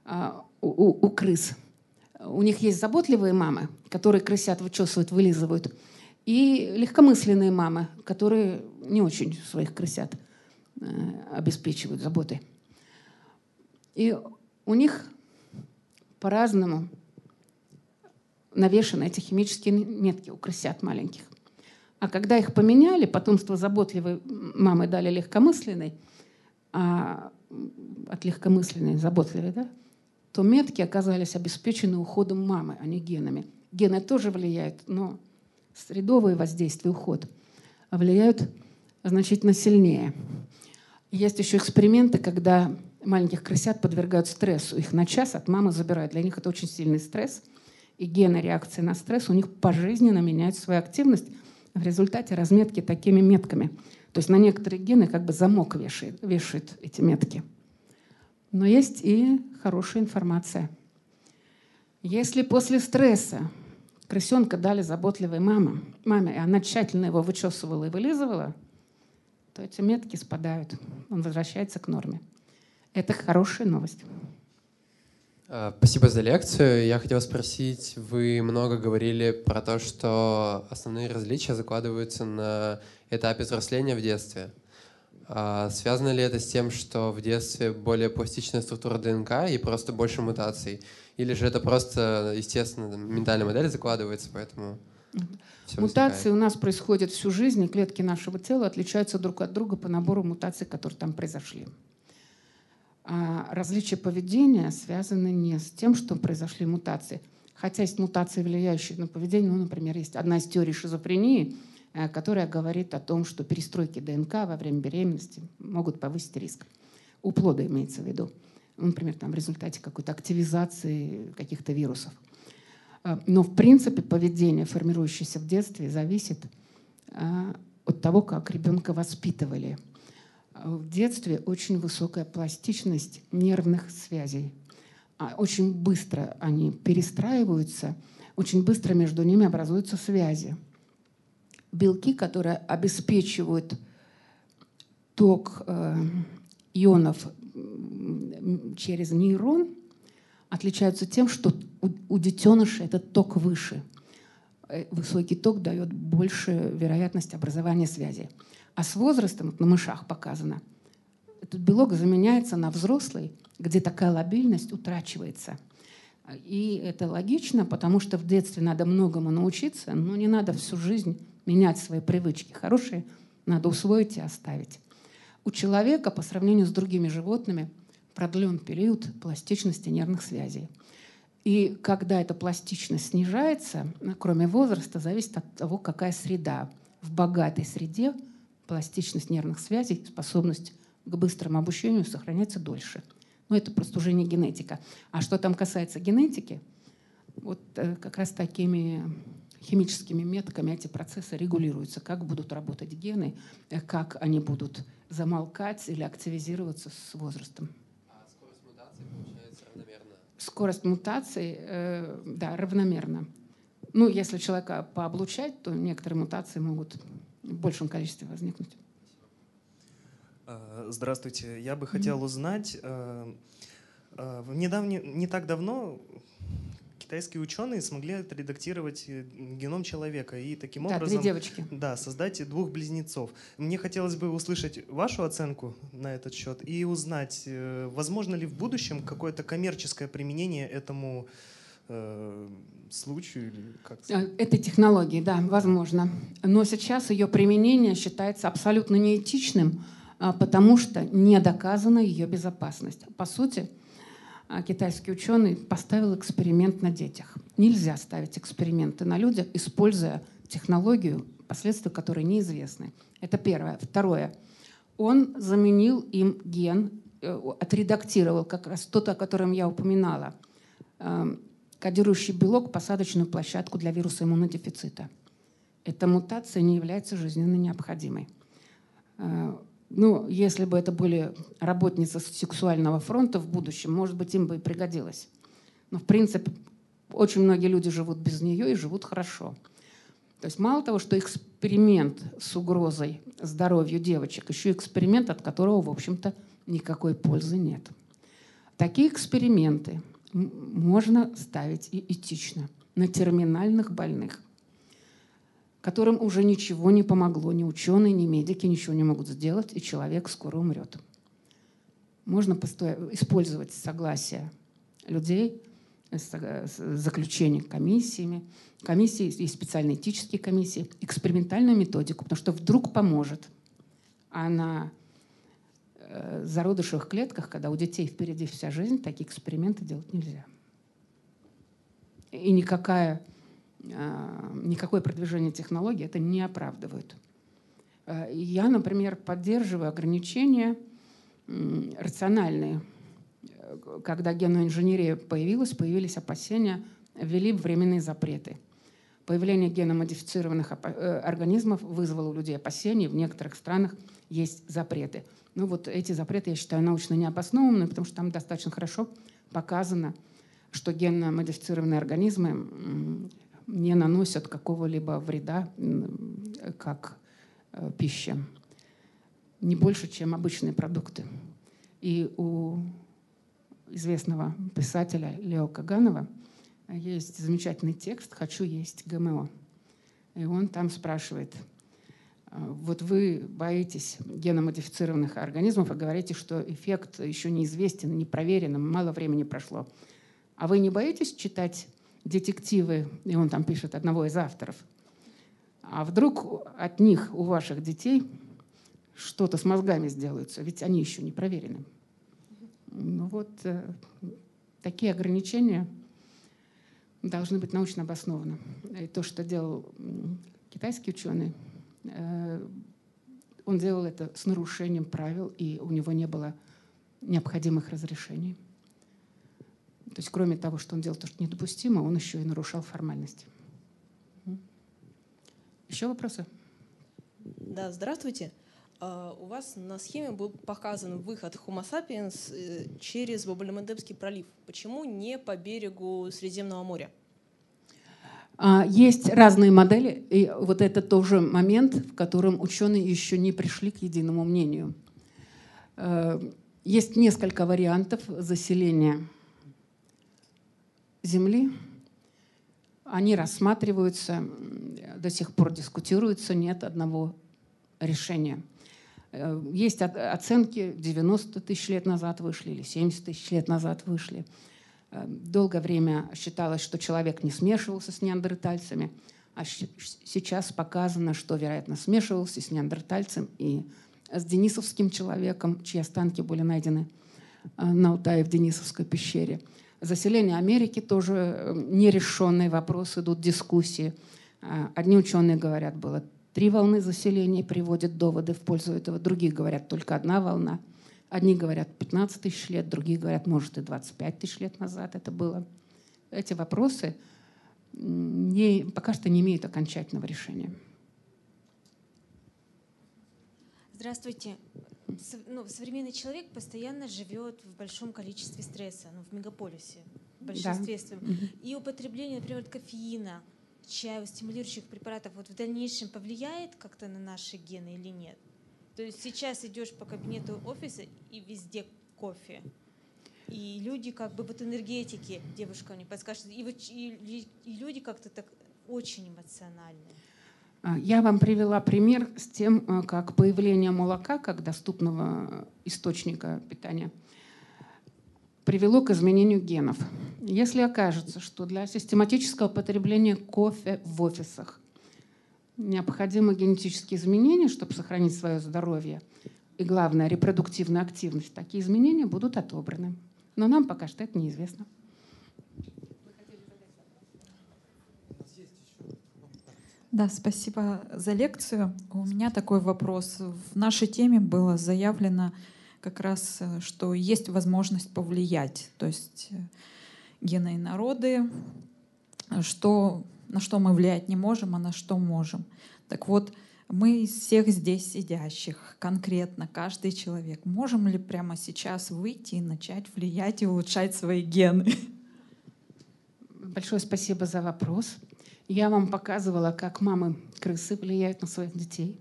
Speaker 3: а, у, у, у крыс. У них есть заботливые мамы, которые крысят, вычесывают, вылизывают – и легкомысленные мамы, которые не очень своих крысят обеспечивают заботой. И у них по-разному навешаны эти химические метки у крысят маленьких. А когда их поменяли, потомство заботливой мамы дали легкомысленной, а от легкомысленной заботливой, да, то метки оказались обеспечены уходом мамы, а не генами. Гены тоже влияют, но средовые воздействия, уход, влияют значительно сильнее. Есть еще эксперименты, когда маленьких крысят подвергают стрессу. Их на час от мамы забирают. Для них это очень сильный стресс. И гены реакции на стресс у них пожизненно меняют свою активность в результате разметки такими метками. То есть на некоторые гены как бы замок вешает, вешает эти метки. Но есть и хорошая информация. Если после стресса крысенка дали заботливой маме, маме, и она тщательно его вычесывала и вылизывала, то эти метки спадают. Он возвращается к норме. Это хорошая новость.
Speaker 11: А, спасибо за лекцию. Я хотел спросить, вы много говорили про то, что основные различия закладываются на этапе взросления в детстве. А связано ли это с тем, что в детстве более пластичная структура ДНК и просто больше мутаций? Или же это просто, естественно, ментальная модель закладывается, поэтому...
Speaker 3: Мутации возникает. у нас происходят всю жизнь, и клетки нашего тела отличаются друг от друга по набору мутаций, которые там произошли. А различия поведения связаны не с тем, что произошли мутации. Хотя есть мутации, влияющие на поведение. Ну, например, есть одна из теорий шизофрении, э, которая говорит о том, что перестройки ДНК во время беременности могут повысить риск. У плода имеется в виду например, там, в результате какой-то активизации каких-то вирусов. А, но, в принципе, поведение, формирующееся в детстве, зависит а, от того, как ребенка воспитывали. А, в детстве очень высокая пластичность нервных связей. Очень быстро они перестраиваются, очень быстро между ними образуются связи. Белки, которые обеспечивают ток э, ионов через нейрон отличаются тем, что у, у детеныша этот ток выше. Э, высокий ток дает больше вероятность образования связи. А с возрастом, вот на мышах показано, этот белок заменяется на взрослый, где такая лобильность утрачивается. И это логично, потому что в детстве надо многому научиться, но не надо всю жизнь менять свои привычки. Хорошие надо усвоить и оставить. У человека по сравнению с другими животными – продлен период пластичности нервных связей. И когда эта пластичность снижается, кроме возраста, зависит от того, какая среда. В богатой среде пластичность нервных связей, способность к быстрому обучению сохраняется дольше. Но это просто уже не генетика. А что там касается генетики, вот э, как раз такими химическими метками эти процессы регулируются, как будут работать гены, э, как они будут замолкать или активизироваться с возрастом.
Speaker 11: А скорость мутации получается равномерно?
Speaker 3: Скорость мутации, э, да, равномерно. Ну, если человека пооблучать, то некоторые мутации могут в большем количестве возникнуть.
Speaker 12: Э, здравствуйте. Я бы хотел узнать, э, э, в недавне, не так давно китайские ученые смогли отредактировать геном человека и таким
Speaker 3: да,
Speaker 12: образом
Speaker 3: две девочки.
Speaker 12: Да, создать двух близнецов. Мне хотелось бы услышать вашу оценку на этот счет и узнать, возможно ли в будущем какое-то коммерческое применение этому э, случаю или как
Speaker 3: Этой технологии, да, возможно. Но сейчас ее применение считается абсолютно неэтичным, а, потому что не доказана ее безопасность. По сути, китайский ученый поставил эксперимент на детях. Нельзя ставить эксперименты на людях, используя технологию, последствия которой неизвестны. Это первое. Второе. Он заменил им ген, э, отредактировал как раз тот, о котором я упоминала, эм, кодирующий белок посадочную площадку для вируса иммунодефицита. Эта мутация не является жизненно необходимой. Ну, если бы это были работницы сексуального фронта в будущем, может быть, им бы и пригодилось. Но, в принципе, очень многие люди живут без нее и живут хорошо. То есть мало того, что эксперимент с угрозой здоровью девочек, еще эксперимент, от которого, в общем-то, никакой пользы нет. Такие эксперименты можно ставить и этично на терминальных больных – которым уже ничего не помогло. Ни ученые, ни медики ничего не могут сделать, и человек скоро умрет. Можно использовать согласие людей, заключение комиссиями, комиссии, есть специальные этические комиссии, экспериментальную методику, потому что вдруг поможет. А на э, зародышевых клетках, когда у детей впереди вся жизнь, такие эксперименты делать нельзя. И никакая никакое продвижение технологий это не оправдывает. А, я, например, поддерживаю ограничения рациональные. Когда генная инженерия появилась, появились опасения, ввели временные запреты. Появление геномодифицированных э, организмов вызвало у людей опасения. В некоторых странах есть запреты. Ну вот эти запреты я считаю научно необоснованными, потому что там достаточно хорошо показано, что генно-модифицированные организмы не наносят какого-либо вреда, как э, пища. Не больше, чем обычные продукты. И у известного писателя Лео Каганова есть замечательный текст «Хочу есть ГМО». И он там спрашивает, «А вот вы боитесь геномодифицированных организмов и говорите, что эффект еще неизвестен, не проверен, мало времени прошло. А вы не боитесь читать детективы, и он там пишет одного из авторов, а вдруг от них, у ваших детей, что-то с мозгами сделается, ведь они еще не проверены. Ну вот э, такие ограничения должны быть научно обоснованы. И то, что делал китайский ученый, э, он делал это с нарушением правил, и у него не было необходимых разрешений. То есть кроме того, что он делал то, что недопустимо, он еще и нарушал формальности. Еще вопросы?
Speaker 13: Да, здравствуйте. Uh, у вас на схеме был показан выход Homo sapiens э, через Бабалемендебский пролив. Почему не по берегу Средиземного моря?
Speaker 3: Uh, есть разные модели, и вот это тоже момент, в котором ученые еще не пришли к единому мнению. Uh, есть несколько вариантов заселения Земли, они рассматриваются, до сих пор дискутируются, нет одного решения. Э, есть оценки, 90 тысяч лет назад вышли или 70 тысяч лет назад вышли. Э, долгое время считалось, что человек не смешивался с неандертальцами, а сейчас показано, что, вероятно, смешивался с неандертальцем и с денисовским человеком, чьи останки были найдены э, на Алтае в Денисовской пещере – Заселение Америки тоже э, нерешенный вопрос, идут дискуссии. А, одни ученые говорят, было три волны заселения, приводят доводы в пользу этого. Другие говорят, только одна волна. Одни говорят 15 тысяч лет, другие говорят, может, и 25 тысяч лет назад это было. Эти вопросы не, пока что не имеют окончательного решения.
Speaker 9: Здравствуйте.
Speaker 14: Ну, современный человек постоянно живет в большом количестве стресса, ну, в мегаполисе, в большинстве
Speaker 3: Да.
Speaker 14: И употребление, например, кофеина, чая, стимулирующих препаратов вот в дальнейшем повлияет как-то на наши гены или нет? То есть сейчас идешь по кабинету офиса и везде кофе. И люди как бы вот энергетики, девушка мне подскажет, и, вот, и, и люди как-то так очень эмоциональные.
Speaker 3: А, Я вам привела пример с тем, а, как появление молока как доступного источника питания привело к изменению генов. Если окажется, что для систематического потребления кофе в офисах необходимы генетические изменения, чтобы сохранить свое здоровье, и главное, репродуктивная активность, такие изменения будут отобраны. Но нам пока что это неизвестно.
Speaker 15: Да, спасибо за лекцию. У меня такой вопрос. В нашей теме было заявлено как раз, э, что есть возможность повлиять, то есть э, гены и народы, что, на что мы влиять не можем, а на что можем. Так вот, мы из всех здесь сидящих, конкретно каждый человек, можем ли прямо сейчас выйти и начать влиять и улучшать свои гены?
Speaker 3: Большое спасибо за вопрос. Я вам показывала, как мамы крысы влияют на своих детей.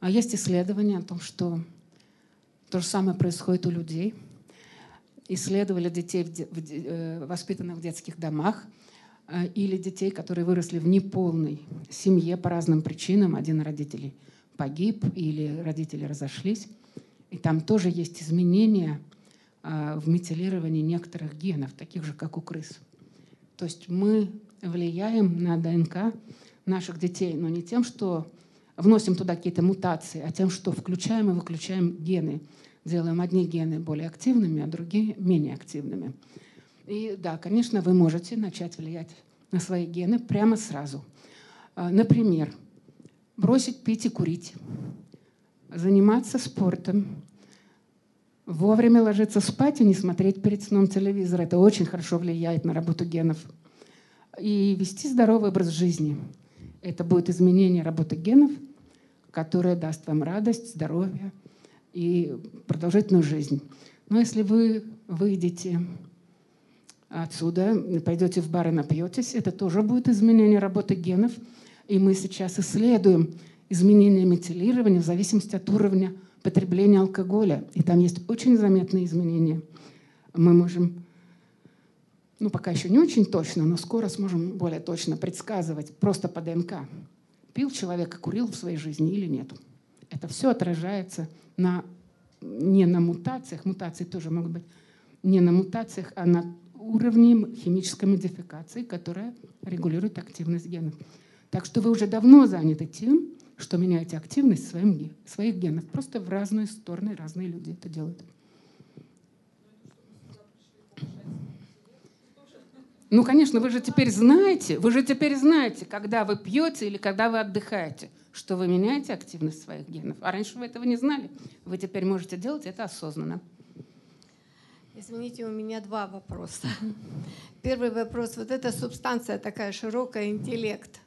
Speaker 3: А есть исследования о том, что то же самое происходит у людей. Исследовали детей, э, воспитанных в детских домах, э, или детей, которые выросли в неполной семье по разным причинам. Один из родителей погиб или родители разошлись. И там тоже есть изменения а, в метилировании некоторых генов, таких же, как у крыс. То есть мы влияем на ДНК наших детей, но не тем, что вносим туда какие-то мутации, а тем, что включаем и выключаем гены. Делаем одни гены более активными, а другие менее активными. И да, конечно, вы можете начать влиять на свои гены прямо сразу. А, Например, бросить пить и курить, заниматься спортом, вовремя ложиться спать и не смотреть перед сном телевизор. Это очень хорошо влияет на работу генов. И вести здоровый образ жизни. Это будет изменение работы генов, которое даст вам радость, здоровье и продолжительную жизнь. Но если вы выйдете отсюда, пойдете в бар и напьетесь, это тоже будет изменение работы генов. И мы сейчас исследуем изменения метилирования в зависимости от уровня потребления алкоголя. И там есть очень заметные изменения. Мы можем, ну пока еще не очень точно, но скоро сможем более точно предсказывать просто по ДНК, пил человек и курил в своей жизни или нет. Это все отражается на, не на мутациях, мутации тоже могут быть, не на мутациях, а на уровне химической модификации, которая регулирует активность генов. Так что вы уже давно заняты тем, что меняете активность своим, своих генов. Просто в разные стороны разные люди это делают. Ну, конечно, вы же теперь знаете, вы же теперь знаете, когда вы пьете или когда вы отдыхаете, что вы меняете активность своих генов. А раньше вы этого не знали. Вы теперь можете делать это осознанно.
Speaker 16: Извините, у меня два вопроса. Первый вопрос. Вот эта субстанция такая широкая, интеллект.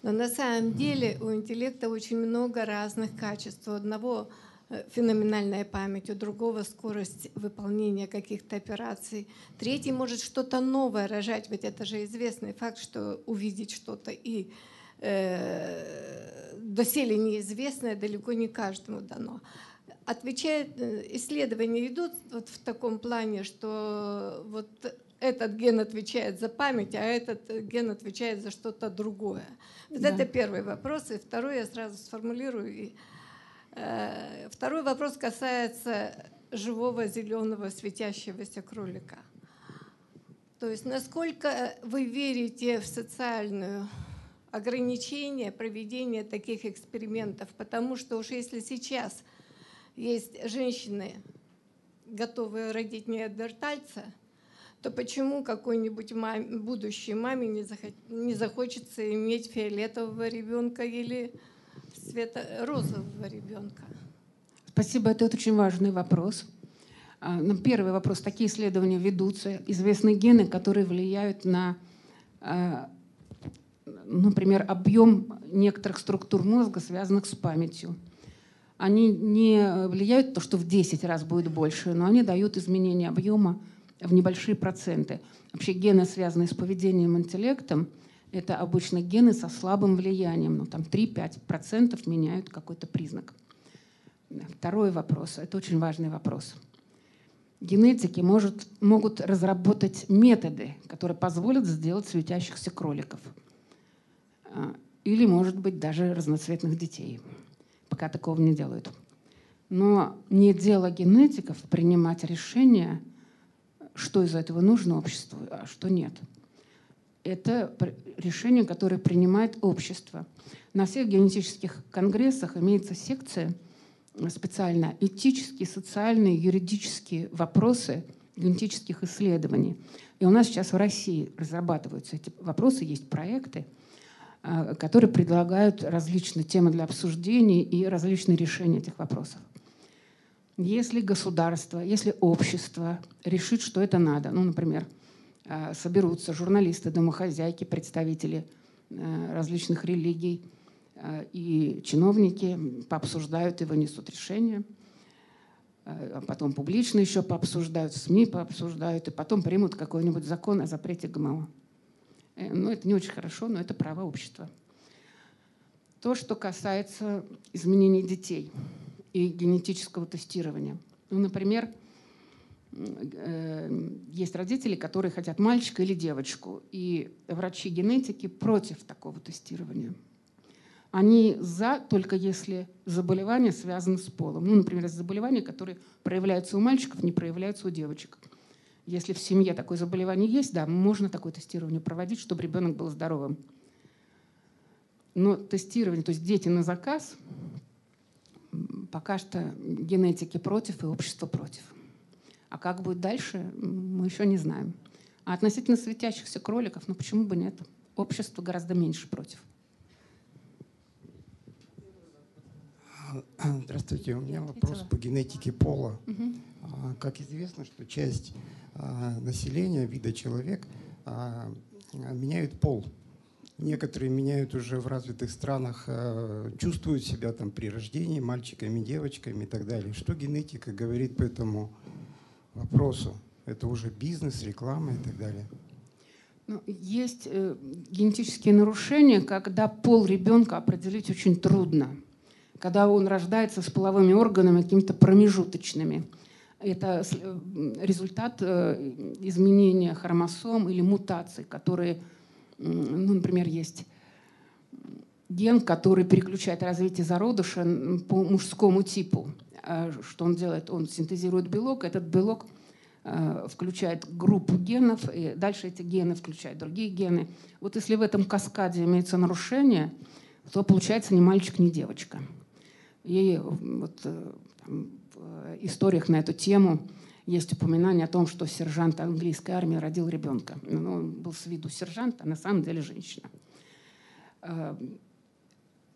Speaker 16: Но на самом деле у интеллекта очень много разных качеств. У одного феноменальная память, у другого скорость выполнения каких-то операций. Третий может что-то новое рожать, ведь это же известный факт, что увидеть что-то и э, доселе неизвестное далеко не каждому дано. Отвечает, э, исследования идут вот в таком плане, что вот этот ген отвечает за память, а этот ген отвечает за что-то другое. Вот
Speaker 3: Да.
Speaker 16: это первый вопрос. И второй я сразу сформулирую. И, второй вопрос касается живого зеленого светящегося кролика. То есть насколько вы верите в социальную ограничение проведения таких экспериментов? Потому что уж если сейчас есть женщины, готовые родить неандертальца, то почему какой-нибудь маме, будущей маме не, не захочется иметь фиолетового ребенка или цвета розового ребенка?
Speaker 3: Спасибо, это очень важный вопрос. А, ну, Первый вопрос. Такие исследования ведутся. Известны гены, которые влияют на, а, например, объем некоторых структур мозга, связанных с памятью. они не влияют то, что в 10 раз будет больше, но они дают изменение объема в небольшие проценты. Вообще гены, связанные с поведением, интеллектом, это обычно гены со слабым влиянием, ну там 3-5% меняют какой-то признак. Второй вопрос, это очень важный вопрос. Генетики может, могут разработать методы, которые позволят сделать светящихся кроликов. А, или, может быть, даже разноцветных детей. Пока такого не делают. Но не дело генетиков принимать решения, что из этого нужно обществу, а что нет. Это решение, которое принимает общество. На всех генетических конгрессах имеется секция специально этические, социальные, юридические вопросы генетических исследований. И у нас сейчас в России разрабатываются эти вопросы, есть проекты, а, которые предлагают различные темы для обсуждений и различные решения этих вопросов. Если государство, если общество решит, что это надо, ну, например, соберутся журналисты, домохозяйки, представители а, различных религий а, и чиновники пообсуждают и вынесут решение, а потом публично еще пообсуждают, СМИ пообсуждают, и потом примут какой-нибудь закон о запрете ГМО. Э, ну, это не очень хорошо, но это право общества. То, что касается изменений детей – и генетического тестирования. Ну, например, э, есть родители, которые хотят мальчика или девочку, и врачи-генетики против такого тестирования. Они за, только если заболевание связано с полом. Ну, например, заболевания, которые проявляются у мальчиков, не проявляются у девочек. Если в семье такое заболевание есть, да, можно такое тестирование проводить, чтобы ребенок был здоровым. Но тестирование, то есть дети на заказ, пока что генетики против и общество против. А как будет дальше, мы еще не знаем. А относительно светящихся кроликов, ну почему бы нет? Общество гораздо меньше против.
Speaker 17: Здравствуйте, у меня вопрос по генетике пола. Угу. Как известно, что часть а, населения, вида человек, а, меняют пол Некоторые меняют уже в развитых странах, чувствуют себя там при рождении мальчиками, девочками и так далее. Что генетика говорит по этому вопросу? Это уже бизнес, реклама и так далее.
Speaker 3: Ну, есть э, генетические нарушения, когда пол ребенка определить очень трудно. Когда он рождается с половыми органами какими-то промежуточными. Это э, результат э, изменения хромосом или мутаций, которые ну, например, есть ген, который переключает развитие зародыша по мужскому типу. А что он делает? Он синтезирует белок, этот белок э, включает группу генов, и дальше эти гены включают другие гены. Вот если в этом каскаде имеется нарушение, то получается ни мальчик, ни девочка. И вот э, в историях на эту тему есть упоминание о том, что сержант английской армии родил ребенка. Ну, он был с виду сержант, а на самом деле женщина.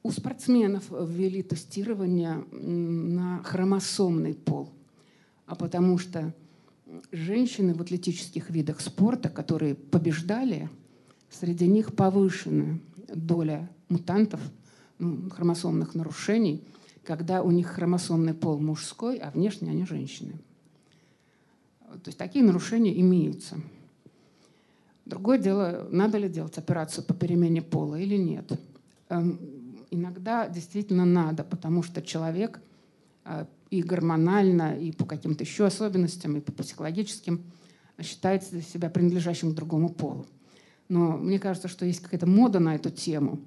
Speaker 3: У спортсменов ввели тестирование на хромосомный пол, а потому что женщины в атлетических видах спорта, которые побеждали, среди них повышенная доля мутантов, ну, хромосомных нарушений, когда у них хромосомный пол мужской, а внешне они женщины. То есть такие нарушения имеются. Другое дело, надо ли делать операцию по перемене пола или нет. Иногда действительно надо, потому что человек э, и гормонально, и по каким-то еще особенностям, и по психологическим считается себя принадлежащим к другому полу. Но мне кажется, что есть какая-то мода на эту тему.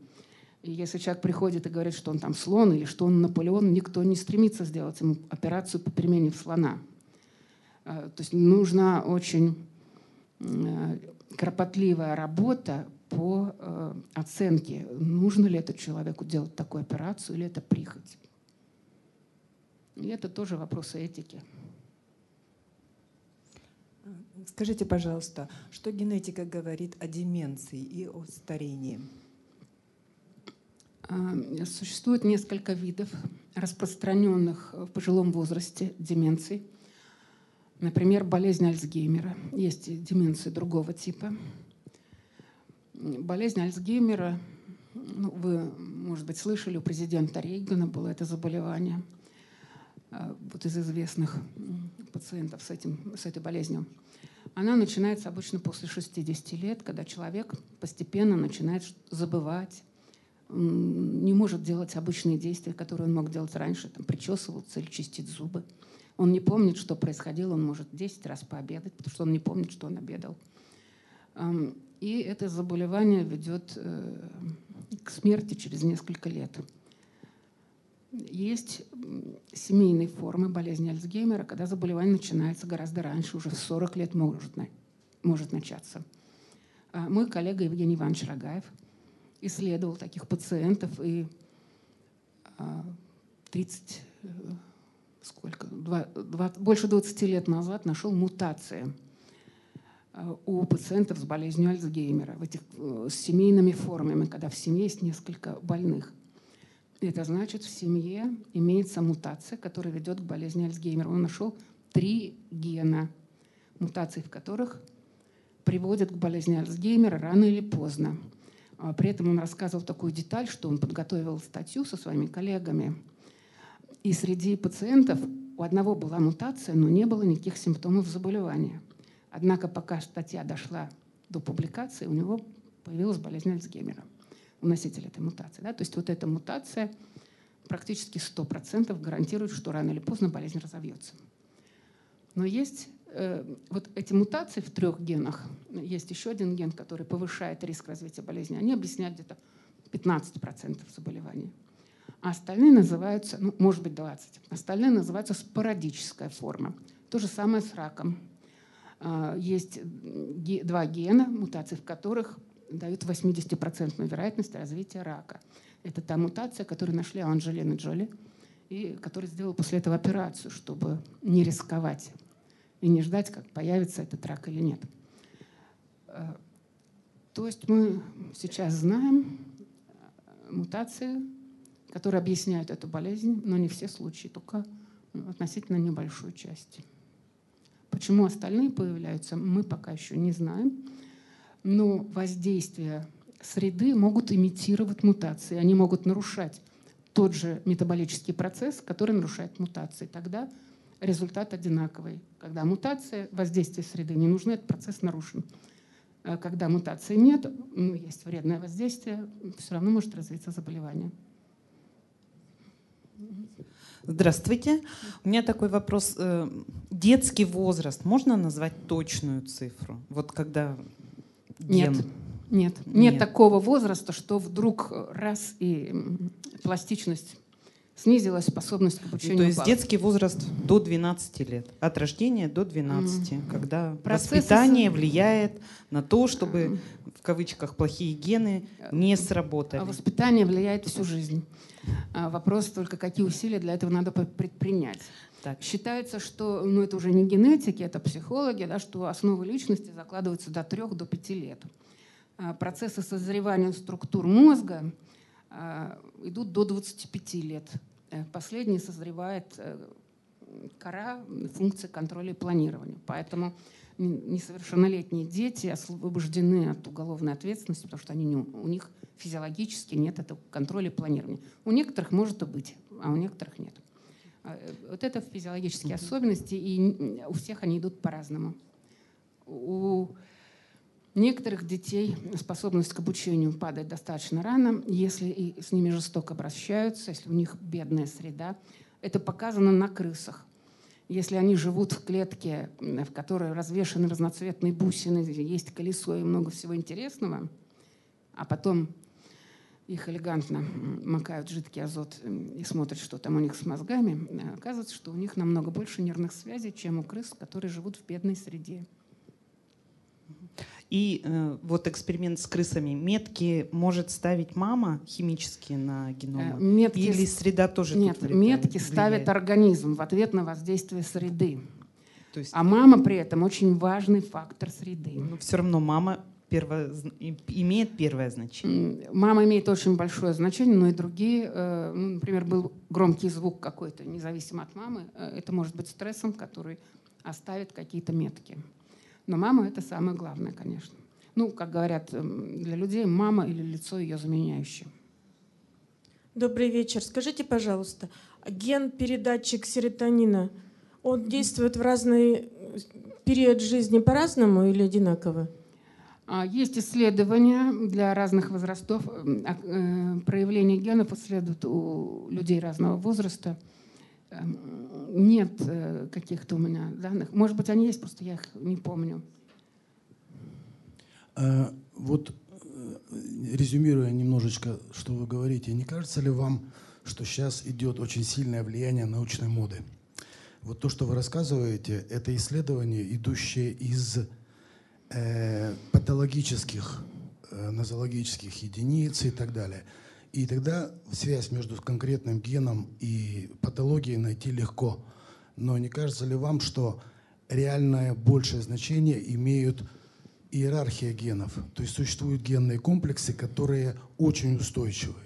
Speaker 3: И если человек приходит и говорит, что он там слон или что он Наполеон, никто не стремится сделать ему операцию по перемене в слона. Э, то есть нужна очень э, кропотливая работа по э, оценке, нужно ли это человеку делать такую операцию или это прихоть. И это тоже вопросы этики.
Speaker 18: Скажите, пожалуйста, что генетика говорит о деменции и о старении?
Speaker 3: Существует несколько видов распространенных в пожилом возрасте деменций – Например, болезнь Альцгеймера. Есть деменция другого типа. Болезнь Альцгеймера, ну, вы, может быть, слышали, у президента Рейгана было это заболевание. э, вот из известных пациентов с, этим, с этой болезнью, она начинается обычно после 60 лет, когда человек постепенно начинает забывать, не может делать обычные действия, которые он мог делать раньше, там, причесываться или чистить зубы. Он не помнит, что происходило, он может 10 раз пообедать, потому что он не помнит, что он обедал. И это заболевание ведет э, к смерти через несколько лет. Есть семейные формы болезни Альцгеймера, когда заболевание начинается гораздо раньше, уже в 40 лет может, может начаться. А мой коллега Евгений Иванович Рогаев исследовал таких пациентов и 30, а, э, сколько, 20, 20, больше 20 лет назад нашел мутации у пациентов с болезнью Альцгеймера, в этих, э, с семейными формами, когда в семье есть несколько больных. Это значит, в семье имеется мутация, которая ведет к болезни Альцгеймера. Он нашел три гена, мутации в которых приводят к болезни Альцгеймера рано или поздно. А при этом он рассказывал такую деталь, что он подготовил статью со своими коллегами. И среди пациентов у одного была мутация, но не было никаких симптомов заболевания. Однако пока статья дошла до публикации, у него появилась болезнь Альцгеймера у носителя этой мутации. Да? То есть вот эта мутация практически 100% гарантирует, что рано или поздно болезнь разовьется. Но есть э, вот эти мутации в трех генах. Есть еще один ген, который повышает риск развития болезни. Они объясняют где-то 15% заболеваний. А остальные называются, ну, может быть, 20. Остальные называются спорадическая форма. То же самое с раком. Э, есть два гена, мутации в которых дают 80% вероятность развития рака. Это та мутация, которую нашли Анджелина Джоли, и который сделал после этого операцию, чтобы не рисковать и не ждать, как появится этот рак или нет. Э, то есть мы сейчас знаем э, мутации, которые объясняют эту болезнь, но не все случаи, только относительно небольшой части. Почему остальные появляются, мы пока еще не знаем но воздействия среды могут имитировать мутации. Они могут нарушать тот же метаболический процесс, который нарушает мутации. Тогда результат одинаковый. Когда мутация, воздействие среды не нужно, этот процесс нарушен. А когда мутации нет, ну, есть вредное воздействие, все равно может развиться заболевание.
Speaker 19: Здравствуйте. У меня такой вопрос. Э, детский возраст, можно назвать точную цифру? Вот когда
Speaker 3: ген? Нет. Нет. Нет, нет такого возраста, что вдруг раз и пластичность снизилась, способность к обучению.
Speaker 19: Ну, то есть упала. детский возраст до 12 лет, от рождения до 12, mm. когда Процессы воспитание влияет на то, чтобы в кавычках плохие гены не сработали.
Speaker 3: Воспитание влияет всю жизнь. А вопрос только, какие усилия для этого надо предпринять. Так. Считается, что ну, это уже не генетики, это психологи, да, что основы личности закладываются до 3 до 5 лет. А процессы созревания структур мозга а, идут до 25 лет. Э, последний созревает э, кора функции контроля и планирования. Поэтому несовершеннолетние дети освобождены от уголовной ответственности, потому что они не, у них физиологически нет этого контроля и планирования. У некоторых может и быть, а у некоторых нет. А, э, вот это физиологические особенности, и у всех они идут по-разному. У некоторых детей способность к обучению падает достаточно рано, если и с ними жестоко обращаются, если у них бедная среда. Это показано на крысах. Если они живут в клетке, в которой развешаны разноцветные бусины, есть колесо и много всего интересного, а потом их элегантно макают жидкий азот и смотрят, что там у них с мозгами, э, оказывается, что у них намного больше нервных связей, чем у крыс, которые живут в бедной среде.
Speaker 19: И э, вот эксперимент с крысами. Метки может ставить мама химические на геном? Э, метки... Или среда тоже
Speaker 3: Нет, тут метки влияет? ставит организм в ответ на воздействие среды. То есть... А мама при этом очень важный фактор среды.
Speaker 19: Но все равно мама первое, имеет первое значение?
Speaker 3: Мама имеет очень большое значение, но и другие. Э, ну, например, был громкий звук какой-то, независимо от мамы. Э, это может быть стрессом, который оставит какие-то метки. Но мама — это самое главное, конечно. Ну, как говорят эм, для людей, мама или лицо ее заменяющее.
Speaker 20: Добрый вечер. Скажите, пожалуйста, ген-передатчик серотонина, он действует в разный период жизни по-разному или одинаково?
Speaker 3: А, есть исследования для разных возрастов. А, э, проявление генов исследуют у людей разного возраста. Нет э, каких-то у меня данных. Может быть, они есть, просто я их не помню.
Speaker 5: А, вот э, резюмируя немножечко, что вы говорите, не кажется ли вам, что сейчас идет очень сильное влияние научной моды? Вот то, что вы рассказываете, это исследование, идущее из э, патологических, э, нозологических единиц и так далее. И тогда связь между конкретным геном и патологией найти легко. Но не кажется ли вам, что реальное большее значение имеют иерархия генов? То есть существуют генные комплексы, которые очень устойчивы.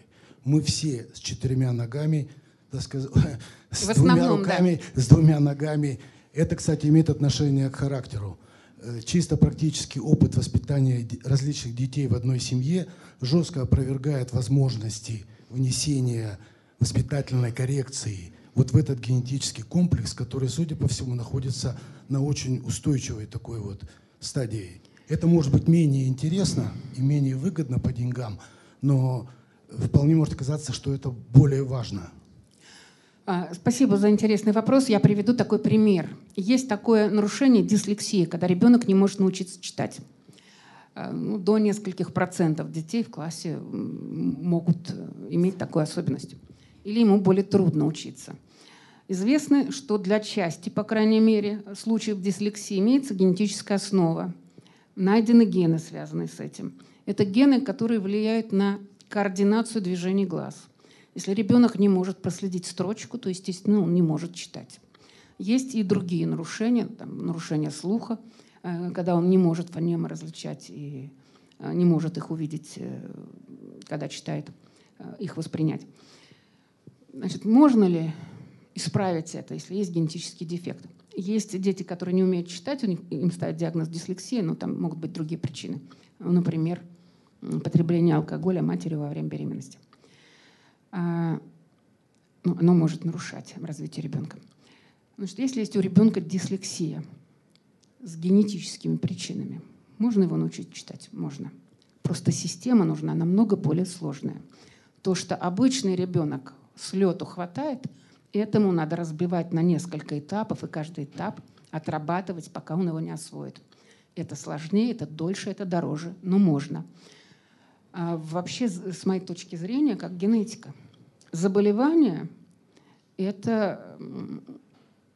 Speaker 5: Мы все с четырьмя ногами, так сказать, [laughs] с двумя руками, да. с двумя ногами. Это, кстати, имеет отношение к характеру. Э, чисто практический опыт воспитания различных детей в одной семье жестко опровергает возможности внесения воспитательной коррекции вот в этот генетический комплекс, который, судя по всему, находится на очень устойчивой такой вот стадии. Это может быть менее интересно и менее выгодно по деньгам, но вполне может казаться, что это более важно.
Speaker 3: А, спасибо за интересный вопрос. Я приведу такой пример. Есть такое нарушение дислексии, когда ребенок не может научиться читать. А, ну, до нескольких процентов детей в классе могут э, иметь такую особенность. Или ему более трудно учиться. Известно, что для части, по крайней мере, случаев дислексии имеется генетическая основа. Найдены гены, связанные с этим. Это гены, которые влияют на координацию движений глаз – если ребенок не может проследить строчку, то, естественно, он не может читать. Есть и другие нарушения, там, нарушения слуха, э, когда он не может фонемы различать и э, не может их увидеть, э, когда читает, их воспринять. Значит, можно ли исправить это, если есть генетический дефект? Есть дети, которые не умеют читать, у них, им ставят диагноз дислексия, но там могут быть другие причины. Например, потребление алкоголя матерью во время беременности. А, ну, оно может нарушать развитие ребенка. Значит, если есть у ребенка дислексия с генетическими причинами, можно его научить читать? Можно. Просто система нужна намного более сложная. То, что обычный ребенок с лету хватает, этому надо разбивать на несколько этапов, и каждый этап отрабатывать, пока он его не освоит. Это сложнее, это дольше, это дороже, но можно. А вообще, с моей точки зрения, как генетика – заболевание – это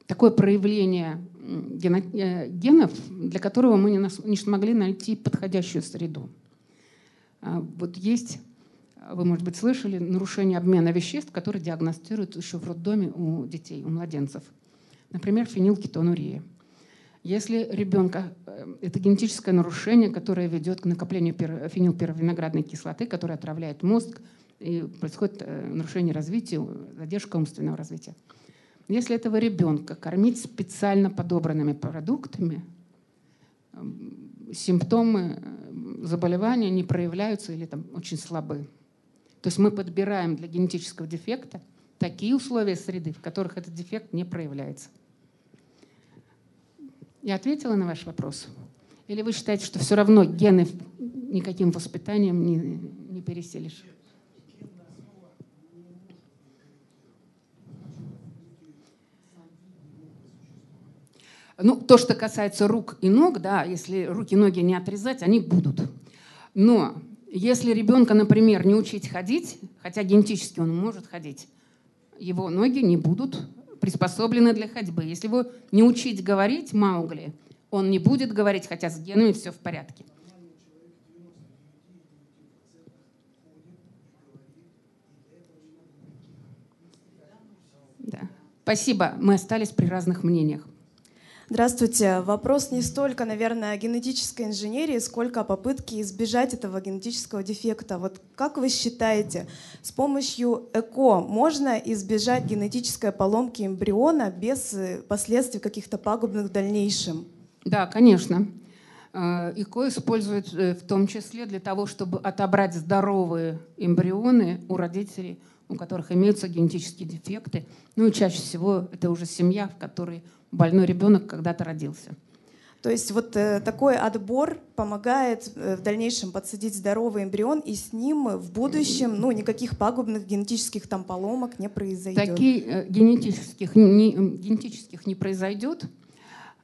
Speaker 3: такое проявление э, генов, для которого мы не смогли найти подходящую среду. А вот есть, вы, может быть, слышали, нарушение обмена веществ, которые диагностируют еще в роддоме у детей, у младенцев. Например, фенилкетонурия. Если ребенка, э, это генетическое нарушение, которое ведет к накоплению фенилпировиноградной кислоты, которая отравляет мозг, и происходит э, нарушение развития, задержка умственного развития. Если этого ребенка кормить специально подобранными продуктами, симптомы э, заболевания не проявляются или там очень слабы. То есть мы подбираем для генетического дефекта такие условия среды, в которых этот дефект не проявляется. Я ответила на ваш вопрос? Или вы считаете, что все равно гены никаким воспитанием не, не переселишь? Ну, то, что касается рук и ног, да, если руки и ноги не отрезать, они будут. Но если ребенка, например, не учить ходить, хотя генетически он может ходить, его ноги не будут приспособлены для ходьбы. Если его не учить говорить Маугли, он не будет говорить, хотя с генами все в порядке. Да. Спасибо. Мы остались при разных мнениях.
Speaker 21: Здравствуйте. Вопрос не столько, наверное, генетической инженерии, сколько о попытке избежать этого генетического дефекта. Вот как вы считаете, с помощью ЭКО можно избежать генетической поломки эмбриона без э, последствий каких-то пагубных в дальнейшем?
Speaker 3: Да, конечно. Э, ЭКО используют э, в том числе для того, чтобы отобрать здоровые эмбрионы у родителей у которых имеются генетические дефекты. Ну и чаще всего это уже семья, в которой больной ребенок когда-то родился.
Speaker 21: То есть вот э, такой отбор помогает э, в дальнейшем подсадить здоровый эмбрион, и с ним в будущем ну, никаких пагубных генетических там поломок не произойдет.
Speaker 3: Таких э, генетических, не, генетических не произойдет.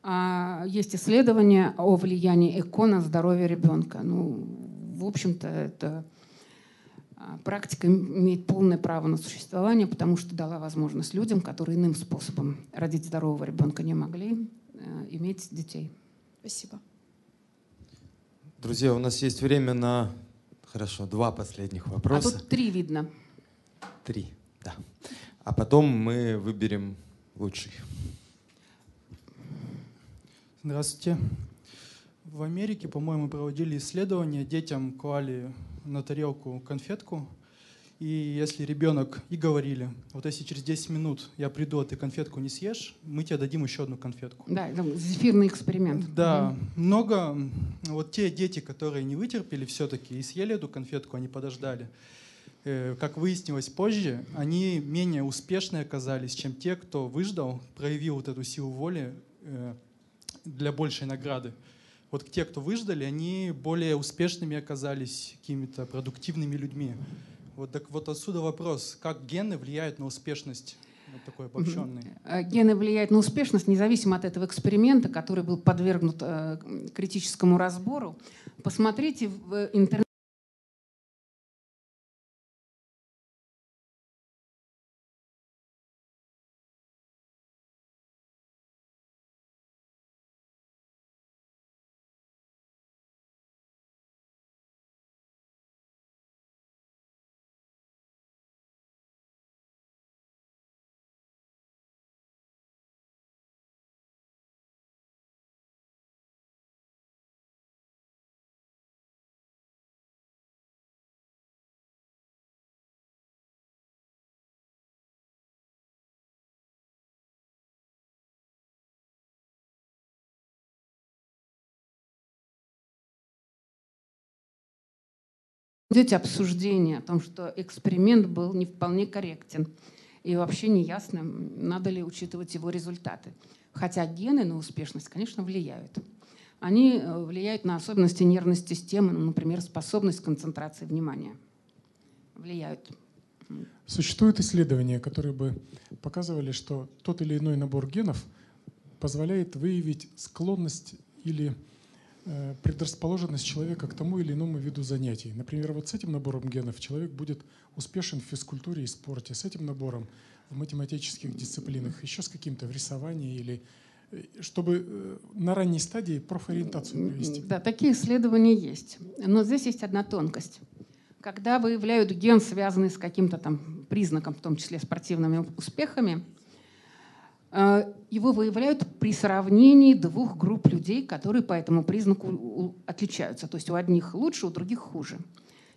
Speaker 3: А есть исследования о влиянии ЭКО на здоровье ребенка. Ну, в общем-то, это практика имеет полное право на существование, потому что дала возможность людям, которые иным способом родить здорового ребенка не могли, э, иметь детей.
Speaker 21: Спасибо.
Speaker 1: Друзья, у нас есть время на, хорошо, два последних вопроса.
Speaker 3: А тут три видно.
Speaker 1: Три, да. А потом мы выберем лучший.
Speaker 22: Здравствуйте. В Америке, по-моему, проводили исследования, детям клали на тарелку конфетку, и если ребенок и говорили, вот если через 10 минут я приду, а ты конфетку не съешь, мы тебе дадим еще одну конфетку.
Speaker 3: Да, зефирный эксперимент.
Speaker 22: Да, угу. много, вот те дети, которые не вытерпели все-таки и съели эту конфетку, они подождали. Э, как выяснилось позже, они менее успешные оказались, чем те, кто выждал, проявил вот эту силу воли э, для большей награды. Вот те, кто выждали, они более успешными оказались, какими-то продуктивными людьми. Вот так вот отсюда вопрос, как гены влияют на успешность вот такой обобщенный.
Speaker 3: Э, гены влияют на успешность независимо от этого эксперимента, который был подвергнут э, критическому разбору. Посмотрите в интернете. Идете обсуждение о том, что эксперимент был не вполне корректен. И вообще не ясно, надо ли учитывать его результаты. Хотя гены на успешность, конечно, влияют. Они э, влияют на особенности нервной системы, ну, например, способность концентрации внимания. Влияют.
Speaker 4: Существуют исследования, которые бы показывали, что тот или иной набор генов позволяет выявить склонность или предрасположенность человека к тому или иному виду занятий. Например, вот с этим набором генов человек будет успешен в физкультуре и спорте, с этим набором в математических дисциплинах, еще с каким-то в рисовании или э, чтобы э, на ранней стадии профориентацию провести.
Speaker 3: Да, такие исследования есть. Но здесь есть одна тонкость. Когда выявляют ген, связанный с каким-то там признаком, в том числе спортивными успехами, Э, его выявляют при сравнении двух групп людей, которые по этому признаку отличаются. То есть у одних лучше, у других хуже.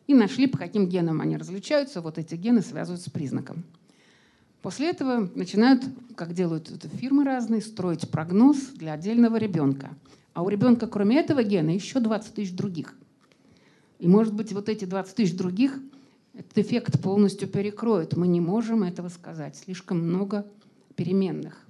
Speaker 3: И нашли, по каким генам они различаются. Вот эти гены связываются с признаком. После этого начинают, как делают это фирмы разные, строить прогноз для отдельного ребенка. А у ребенка, кроме этого гена, еще 20 тысяч других. И, может быть, вот эти 20 тысяч других этот эффект полностью перекроют. Мы не можем этого сказать. Слишком много переменных.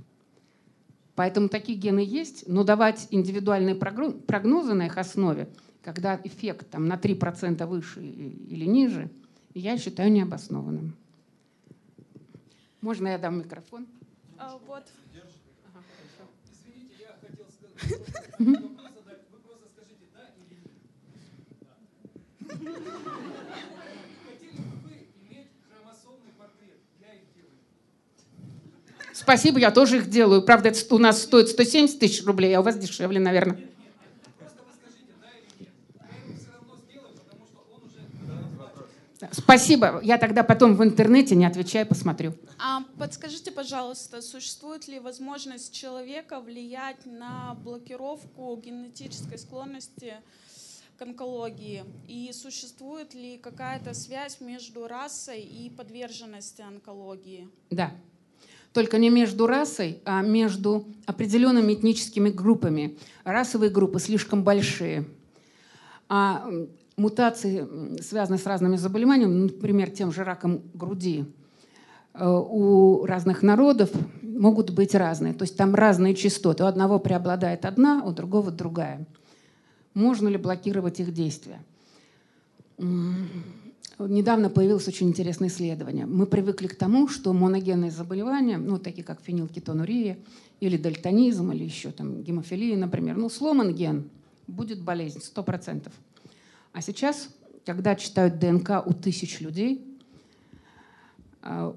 Speaker 3: Поэтому такие гены есть, но давать индивидуальные прогнозы на их основе, когда эффект там, на 3% выше или ниже, я считаю необоснованным. Можно я дам микрофон?
Speaker 8: А, вот.
Speaker 22: Извините, я хотел сказать, [laughs]
Speaker 3: Спасибо, я тоже их делаю. Правда, это у нас стоит 170 тысяч рублей, а у вас дешевле, наверное. Спасибо. Я тогда потом в интернете, не отвечаю, посмотрю.
Speaker 8: А подскажите, пожалуйста, существует ли возможность человека влиять на блокировку генетической склонности к онкологии? И существует ли какая-то связь между расой и подверженностью онкологии?
Speaker 3: Да. Только не между расой, а между определенными этническими группами. Расовые группы слишком большие. А мутации, связанные с разными заболеваниями, например, тем же раком груди, у разных народов могут быть разные. То есть там разные частоты. У одного преобладает одна, у другого другая. Можно ли блокировать их действия? Недавно появилось очень интересное исследование. Мы привыкли к тому, что моногенные заболевания, ну, такие как фенилкетонурия или дальтонизм, или еще там гемофилия, например, ну, сломан ген, будет болезнь, 100%. А сейчас, когда читают ДНК у тысяч людей, а,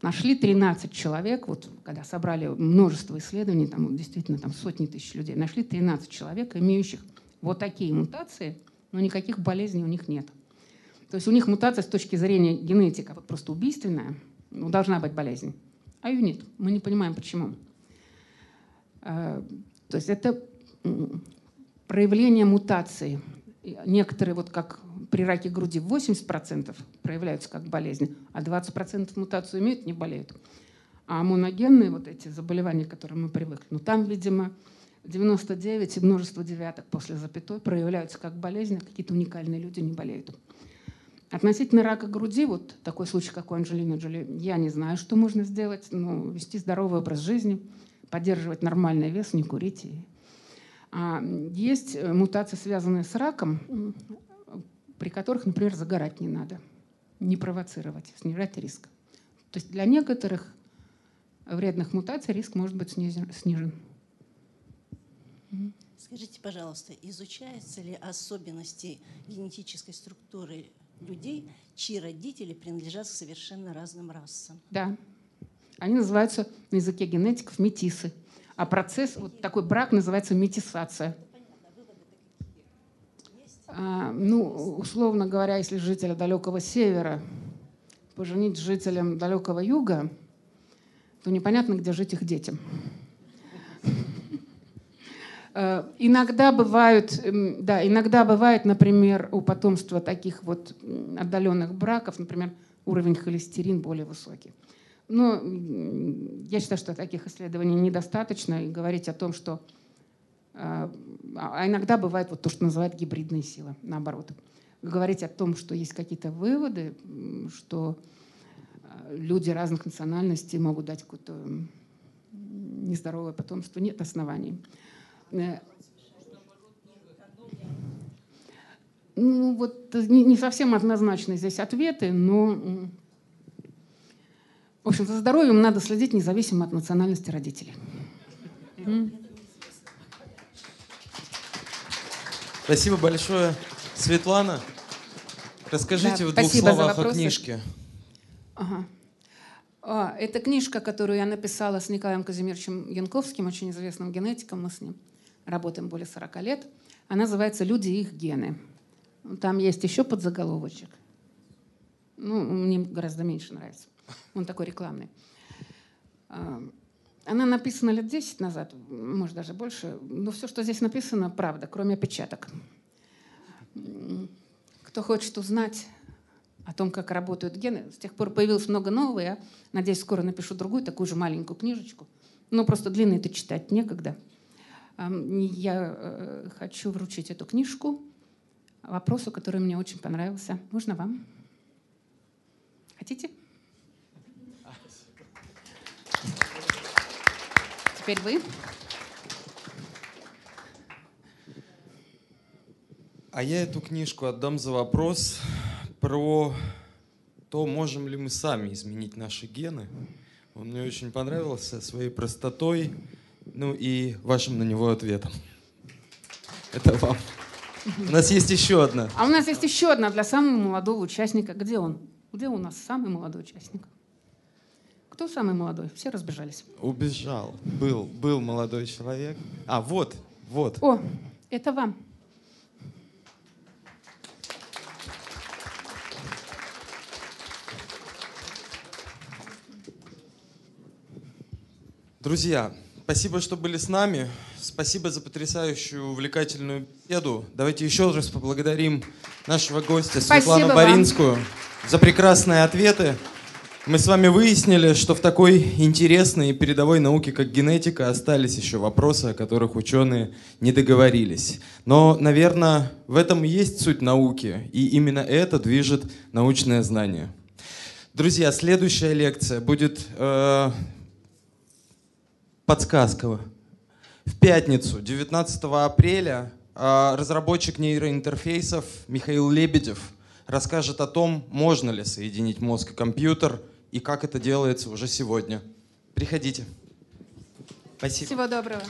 Speaker 3: нашли 13 человек, вот когда собрали множество исследований, там действительно там сотни тысяч людей, нашли 13 человек, имеющих вот такие мутации, но никаких болезней у них нет. То есть у них мутация с точки зрения генетика вот просто убийственная, ну, должна быть болезнь, а ее нет. Мы не понимаем, почему. А, то есть это проявление мутации. Некоторые, вот как при раке груди, 80% проявляются как болезнь, а 20% мутацию имеют, не болеют. А моногенные вот эти заболевания, к которым мы привыкли, ну там, видимо, 99 и множество девяток после запятой проявляются как болезнь, а какие-то уникальные люди не болеют. Относительно рака груди, вот такой случай, как у Анджелины Джоли, я не знаю, что можно сделать, но вести здоровый образ жизни, поддерживать нормальный вес, не курить. А есть э, мутации, связанные с раком, при которых, например, загорать не надо, не провоцировать, снижать риск. То есть для некоторых вредных мутаций риск может быть снижен.
Speaker 23: Скажите, пожалуйста, изучаются ли особенности генетической структуры людей, чьи родители принадлежат к совершенно разным расам?
Speaker 3: Да. Они называются на языке генетиков метисы. А процесс, вот такой брак называется метисация. А, ну, условно говоря, если жителя далекого севера поженить жителям далекого юга, то непонятно, где жить их детям. Э, иногда бывают, эм, да, иногда бывает, например, у потомства таких вот отдаленных браков, например, уровень холестерин более высокий. Но я считаю, что таких исследований недостаточно, и говорить о том, что... Э, а иногда бывает вот то, что называют гибридные силы, наоборот. Говорить о том, что есть какие-то выводы, что э, люди разных национальностей могут дать какое-то нездоровое потомство, нет оснований. Э, ну, вот не, не совсем однозначны здесь ответы, но, в общем, за здоровьем надо следить независимо от национальности родителей.
Speaker 1: Спасибо большое, Светлана. Расскажите да, в двух словах о книжке.
Speaker 3: Ага. А, это книжка, которую я написала с Николаем Казимировичем Янковским, очень известным генетиком, мы с ним работаем более 40 лет. Она называется «Люди и их гены». Там есть еще подзаголовочек. Ну, мне гораздо меньше нравится. Он такой рекламный. Она написана лет 10 назад, может даже больше. Но все, что здесь написано, правда, кроме опечаток. Кто хочет узнать о том, как работают гены, с тех пор появилось много нового. Я надеюсь, скоро напишу другую, такую же маленькую книжечку. Но просто длинно это читать некогда. Я э, хочу вручить эту книжку вопросу, который мне очень понравился. Можно вам? Хотите? Теперь вы.
Speaker 1: А я эту книжку отдам за вопрос про то, можем ли мы сами изменить наши гены. Он мне очень понравился своей простотой, ну и вашим на него ответом. Это вам. У нас есть еще одна.
Speaker 3: А у нас есть еще одна для самого молодого участника. Где он? Где у нас самый молодой участник? Кто самый молодой? Все разбежались.
Speaker 1: Убежал. Был, был молодой человек. А, вот, вот.
Speaker 3: О, это вам.
Speaker 1: Друзья, Спасибо, что были с нами. Спасибо за потрясающую, увлекательную беседу. Давайте еще раз поблагодарим нашего гостя Светлану Спасибо Боринскую вам. за прекрасные ответы. Мы с вами выяснили, что в такой интересной и передовой науке, как генетика, остались еще вопросы, о которых ученые не договорились. Но, наверное, в этом и есть суть науки, и именно это движет научное знание. Друзья, следующая лекция будет э, подсказка. В пятницу, 19 апреля, э, разработчик нейроинтерфейсов Михаил Лебедев расскажет о том, можно ли соединить мозг и компьютер и как это делается уже сегодня. Приходите. Спасибо.
Speaker 3: Всего доброго.